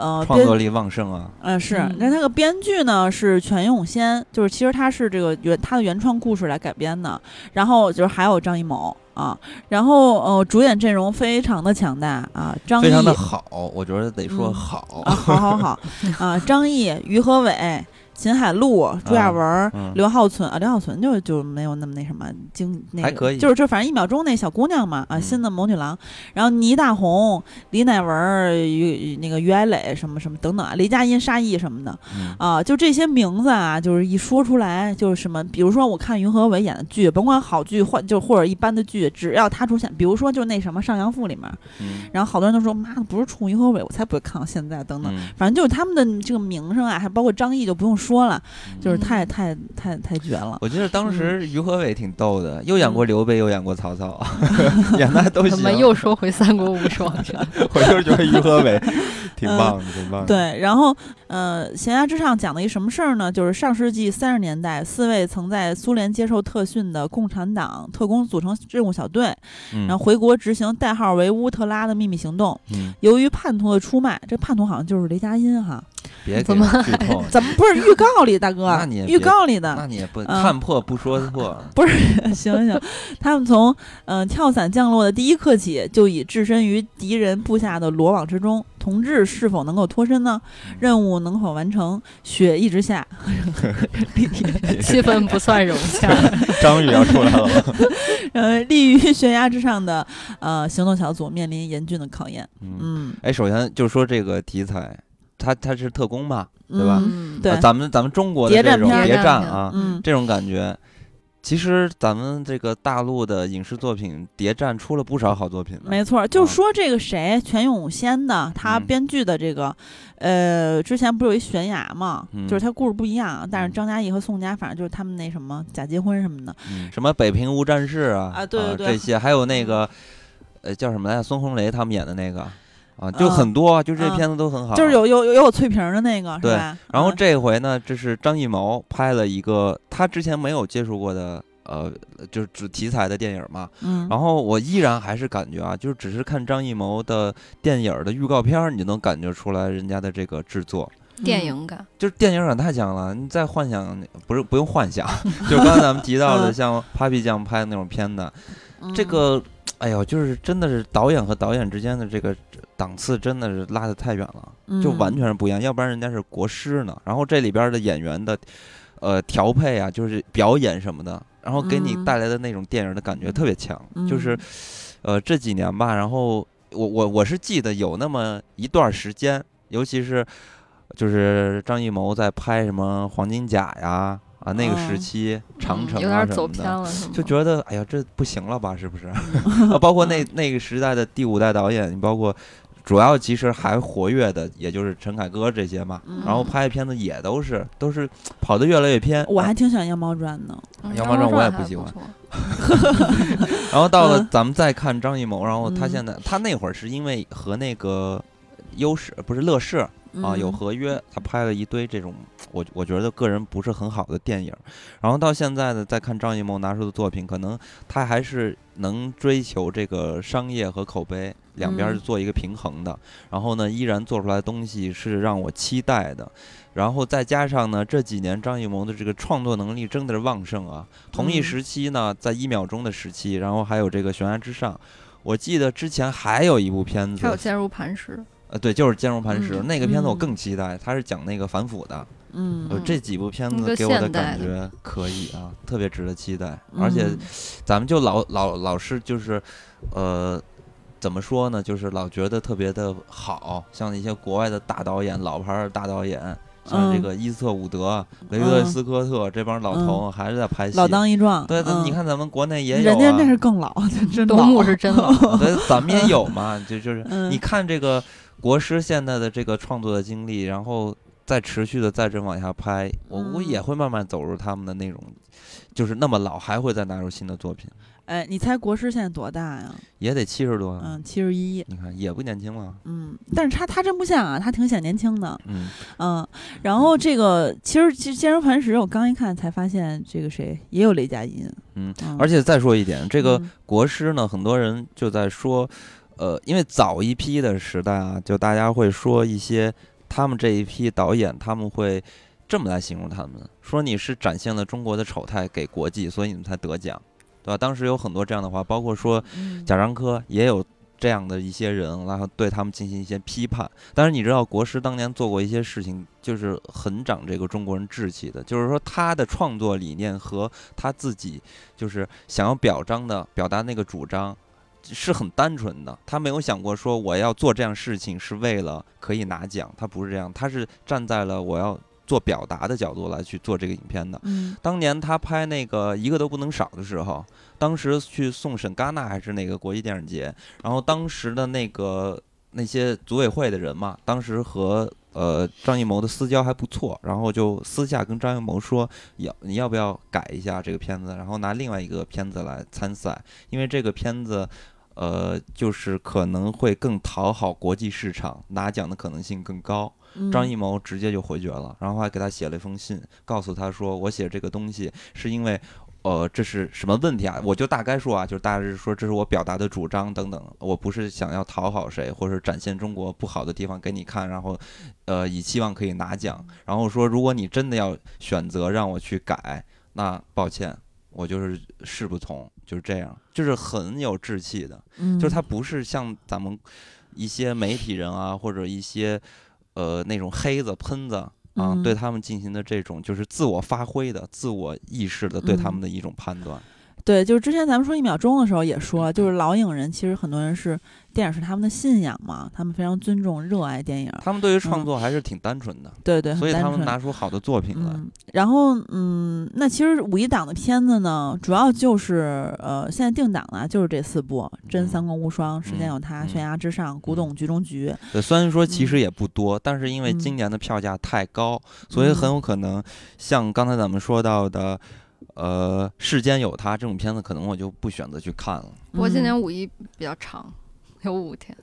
呃创作力旺盛啊，嗯。是，那他个编剧呢是全永先，就是其实他是这个原他的原创故事来改编的，然后就是还有张艺谋啊，然后呃主演阵容非常的强大啊，张非常的好，我觉得得说好，好好好啊，张译、于和伟。秦海璐、朱亚文、刘浩存啊，刘浩存就就没有那么那什么精，那还可以，就是就反正一秒钟那小姑娘嘛啊，新的谋女郎，然后倪大红、李乃文、于那个于爱磊什么什么等等啊，雷佳音、沙溢什么的啊，就这些名字啊，就是一说出来就是什么，比如说我看于和伟演的剧，甭管好剧或就或者一般的剧，只要他出现，比如说就那什么《上阳赋》里面，然后好多人都说妈的不是冲于和伟，我才不会看到现在等等，反正就是他们的这个名声啊，还包括张译就不用说。说了，就是太太太太绝了。我记得当时于和伟挺逗的，又演过刘备，又演过曹操，演的都行。怎么又说回三国无双去了？我就是觉得于和伟 挺棒的，挺棒的。对，然后呃，悬崖之上讲的一什么事儿呢？就是上世纪三十年代，四位曾在苏联接受特训的共产党特工组成任务小队，然后回国执行代号为乌特拉的秘密行动。由于叛徒的出卖，这叛徒好像就是雷佳音哈。别怎么 怎么不是预告里大哥？那你预告里的，那你也不看破不说破。不是，行行，他们从嗯跳伞降落的第一刻起，就已置身于敌人布下的罗网之中。同志是否能够脱身呢？任务能否完成？雪一直下，气氛不算融洽。张宇要出来了。呃，立于悬崖之上的呃行动小组面临严峻的考验。嗯，哎，首先就说这个题材。他他是特工嘛，对吧？对，咱们咱们中国的这种谍战啊，这种感觉，其实咱们这个大陆的影视作品谍战出了不少好作品。没错，就说这个谁，全永先的他编剧的这个，呃，之前不是有一悬崖嘛，就是他故事不一样，但是张嘉译和宋佳，反正就是他们那什么假结婚什么的，什么北平无战事啊，啊对对对，这些还有那个，呃，叫什么来着？孙红雷他们演的那个。啊，就很多，就这片子都很好，就是有有有有翠屏的那个，对。然后这回呢，这是张艺谋拍了一个他之前没有接触过的，呃，就是主题材的电影嘛。嗯。然后我依然还是感觉啊，就是只是看张艺谋的电影的预告片，你就能感觉出来人家的这个制作电影感，就是电影感太强了。你再幻想，不是不用幻想，就刚才咱们提到的像 Papi 酱拍的那种片子，这个。哎呦，就是真的是导演和导演之间的这个档次真的是拉得太远了，就完全是不一样。要不然人家是国师呢。然后这里边的演员的，呃，调配啊，就是表演什么的，然后给你带来的那种电影的感觉特别强。就是，呃，这几年吧，然后我我我是记得有那么一段时间，尤其是就是张艺谋在拍什么《黄金甲》呀。啊，那个时期长城啊什么的，就觉得哎呀，这不行了吧？是不是？啊，包括那那个时代的第五代导演，你包括主要其实还活跃的，也就是陈凯歌这些嘛。然后拍的片子也都是都是跑得越来越偏。我还挺喜欢《羊毛传》的，《羊毛传》我也不喜欢。然后到了咱们再看张艺谋，然后他现在他那会儿是因为和那个优势不是乐视啊，有合约，他拍了一堆这种我我觉得个人不是很好的电影，然后到现在呢，再看张艺谋拿出的作品，可能他还是能追求这个商业和口碑两边做一个平衡的，然后呢，依然做出来的东西是让我期待的，然后再加上呢，这几年张艺谋的这个创作能力真的是旺盛啊，同一时期呢，在一秒钟的时期，然后还有这个悬崖之上。我记得之前还有一部片子，还有坚如磐石，呃，对，就是坚如磐石那个片子，我更期待，它是讲那个反腐的，嗯，这几部片子给我的感觉可以啊，特别值得期待，而且咱们就老老老是就是，呃，怎么说呢，就是老觉得特别的好，像一些国外的大导演，老牌大导演。像这个伊斯特伍德、雷德斯科特这帮老头还是在拍戏，老当益壮。对，你看咱们国内也有，人家那是更老，真老。对，咱们也有嘛，就就是你看这个国师现在的这个创作的经历，然后再持续的再这往下拍，我估计也会慢慢走入他们的那种，就是那么老还会再拿出新的作品。哎，你猜国师现在多大呀？也得七十多。嗯，七十一。你看也不年轻了。嗯，但是他他真不像啊，他挺显年轻的。嗯嗯，然后这个其实其实《坚如磐石》，我刚一看才发现，这个谁也有雷佳音。嗯，而且再说一点，这个国师呢，很多人就在说，呃，因为早一批的时代啊，就大家会说一些他们这一批导演，他们会这么来形容他们：说你是展现了中国的丑态给国际，所以你们才得奖。对吧？当时有很多这样的话，包括说贾樟柯也有这样的一些人，然后对他们进行一些批判。但是你知道，国师当年做过一些事情，就是很长这个中国人志气的。就是说，他的创作理念和他自己就是想要表彰的、表达那个主张，是很单纯的。他没有想过说我要做这样事情是为了可以拿奖，他不是这样，他是站在了我要。做表达的角度来去做这个影片的。嗯，当年他拍那个一个都不能少的时候，当时去送审戛纳还是哪个国际电影节，然后当时的那个那些组委会的人嘛，当时和呃张艺谋的私交还不错，然后就私下跟张艺谋说，要你要不要改一下这个片子，然后拿另外一个片子来参赛，因为这个片子，呃，就是可能会更讨好国际市场，拿奖的可能性更高。张艺谋直接就回绝了，然后还给他写了一封信，告诉他说：“我写这个东西是因为，呃，这是什么问题啊？我就大概说啊，就是大致说这是我表达的主张等等，我不是想要讨好谁，或者展现中国不好的地方给你看，然后，呃，以期望可以拿奖。然后说，如果你真的要选择让我去改，那抱歉，我就是誓不从，就是这样，就是很有志气的，就是他不是像咱们一些媒体人啊，或者一些。”呃，那种黑子喷子啊，对他们进行的这种就是自我发挥的、自我意识的对他们的一种判断。对，就是之前咱们说一秒钟的时候也说，就是老影人其实很多人是。电影是他们的信仰嘛？他们非常尊重、热爱电影。他们对于创作还是挺单纯的。对对，所以他们拿出好的作品来。然后，嗯，那其实五一档的片子呢，主要就是呃，现在定档的就是这四部：《真三国无双》、《时间有他》、《悬崖之上》、《古董局中局》。对，虽然说其实也不多，但是因为今年的票价太高，所以很有可能像刚才咱们说到的，呃，《世间有他》这种片子，可能我就不选择去看了。不过今年五一比较长。有五天，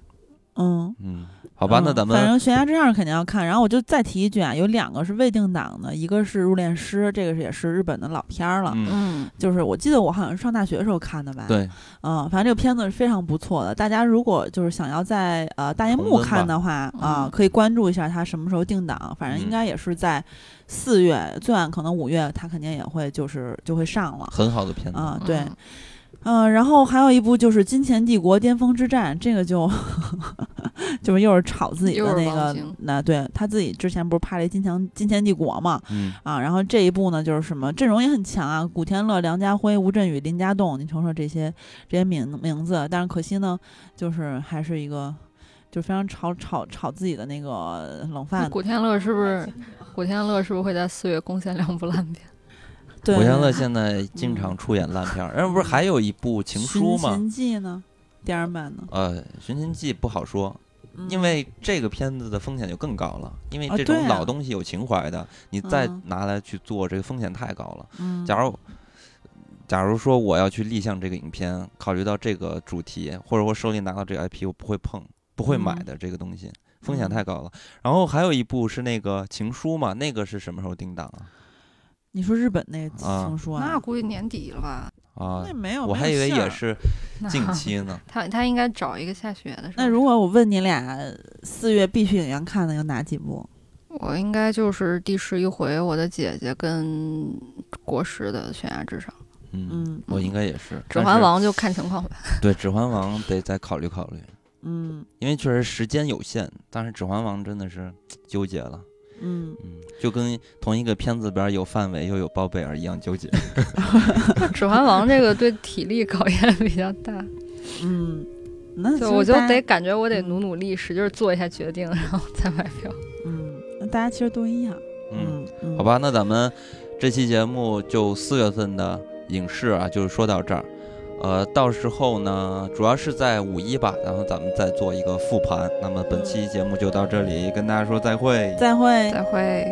嗯嗯，好吧，那咱们反正悬崖之上肯定要看。然后我就再提一句啊，有两个是未定档的，一个是入殓师，这个也是日本的老片儿了。嗯，就是我记得我好像是上大学的时候看的吧。对，嗯，反正这个片子是非常不错的。大家如果就是想要在呃大银幕看的话啊，可以关注一下它什么时候定档。反正应该也是在四月，最晚可能五月，它肯定也会就是就会上了。很好的片子啊，对。嗯，然后还有一部就是《金钱帝国巅峰之战》，这个就 就是又是炒自己的那个，那对他自己之前不是拍了《金钱金钱帝国》嘛，嗯啊，然后这一部呢就是什么阵容也很强啊，古天乐、梁家辉、吴镇宇、林家栋，你瞅瞅这些这些名名字，但是可惜呢，就是还是一个就非常炒炒炒自己的那个冷饭。古天乐是不是？古天乐是不是会在四月贡献两部烂片？古天乐现在经常出演烂片儿，然后不是还有一部《情书》吗？《寻秦记》呢？电影版呢？呃，《寻秦记》不好说，因为这个片子的风险就更高了。因为这种老东西有情怀的，你再拿来去做，这个风险太高了。假如假如说我要去立项这个影片，考虑到这个主题，或者我手里拿到这个 IP，我不会碰、不会买的这个东西，风险太高了。然后还有一部是那个《情书》嘛，那个是什么时候定档啊？你说日本那个情书啊？那估计年底了吧？啊，那没有，我还以为也是近期呢。他他应该找一个下雪的。那如果我问你俩四月必去影院看的有哪几部？我应该就是《第十一回》、我的姐姐跟国师的《悬崖之上》。嗯，我应该也是。指环王就看情况吧。对，指环王得再考虑考虑。嗯，因为确实时间有限，但是指环王真的是纠结了。嗯嗯，就跟同一个片子边有范伟又有包贝尔一样纠结。指环王这个对体力考验比较大。嗯，那就我就得感觉我得努努力，使劲做一下决定，然后再买票。嗯，那大家其实都一样。嗯，好吧，那咱们这期节目就四月份的影视啊，就说到这儿。呃，到时候呢，主要是在五一吧，然后咱们再做一个复盘。那么本期节目就到这里，跟大家说再会，再会，再会。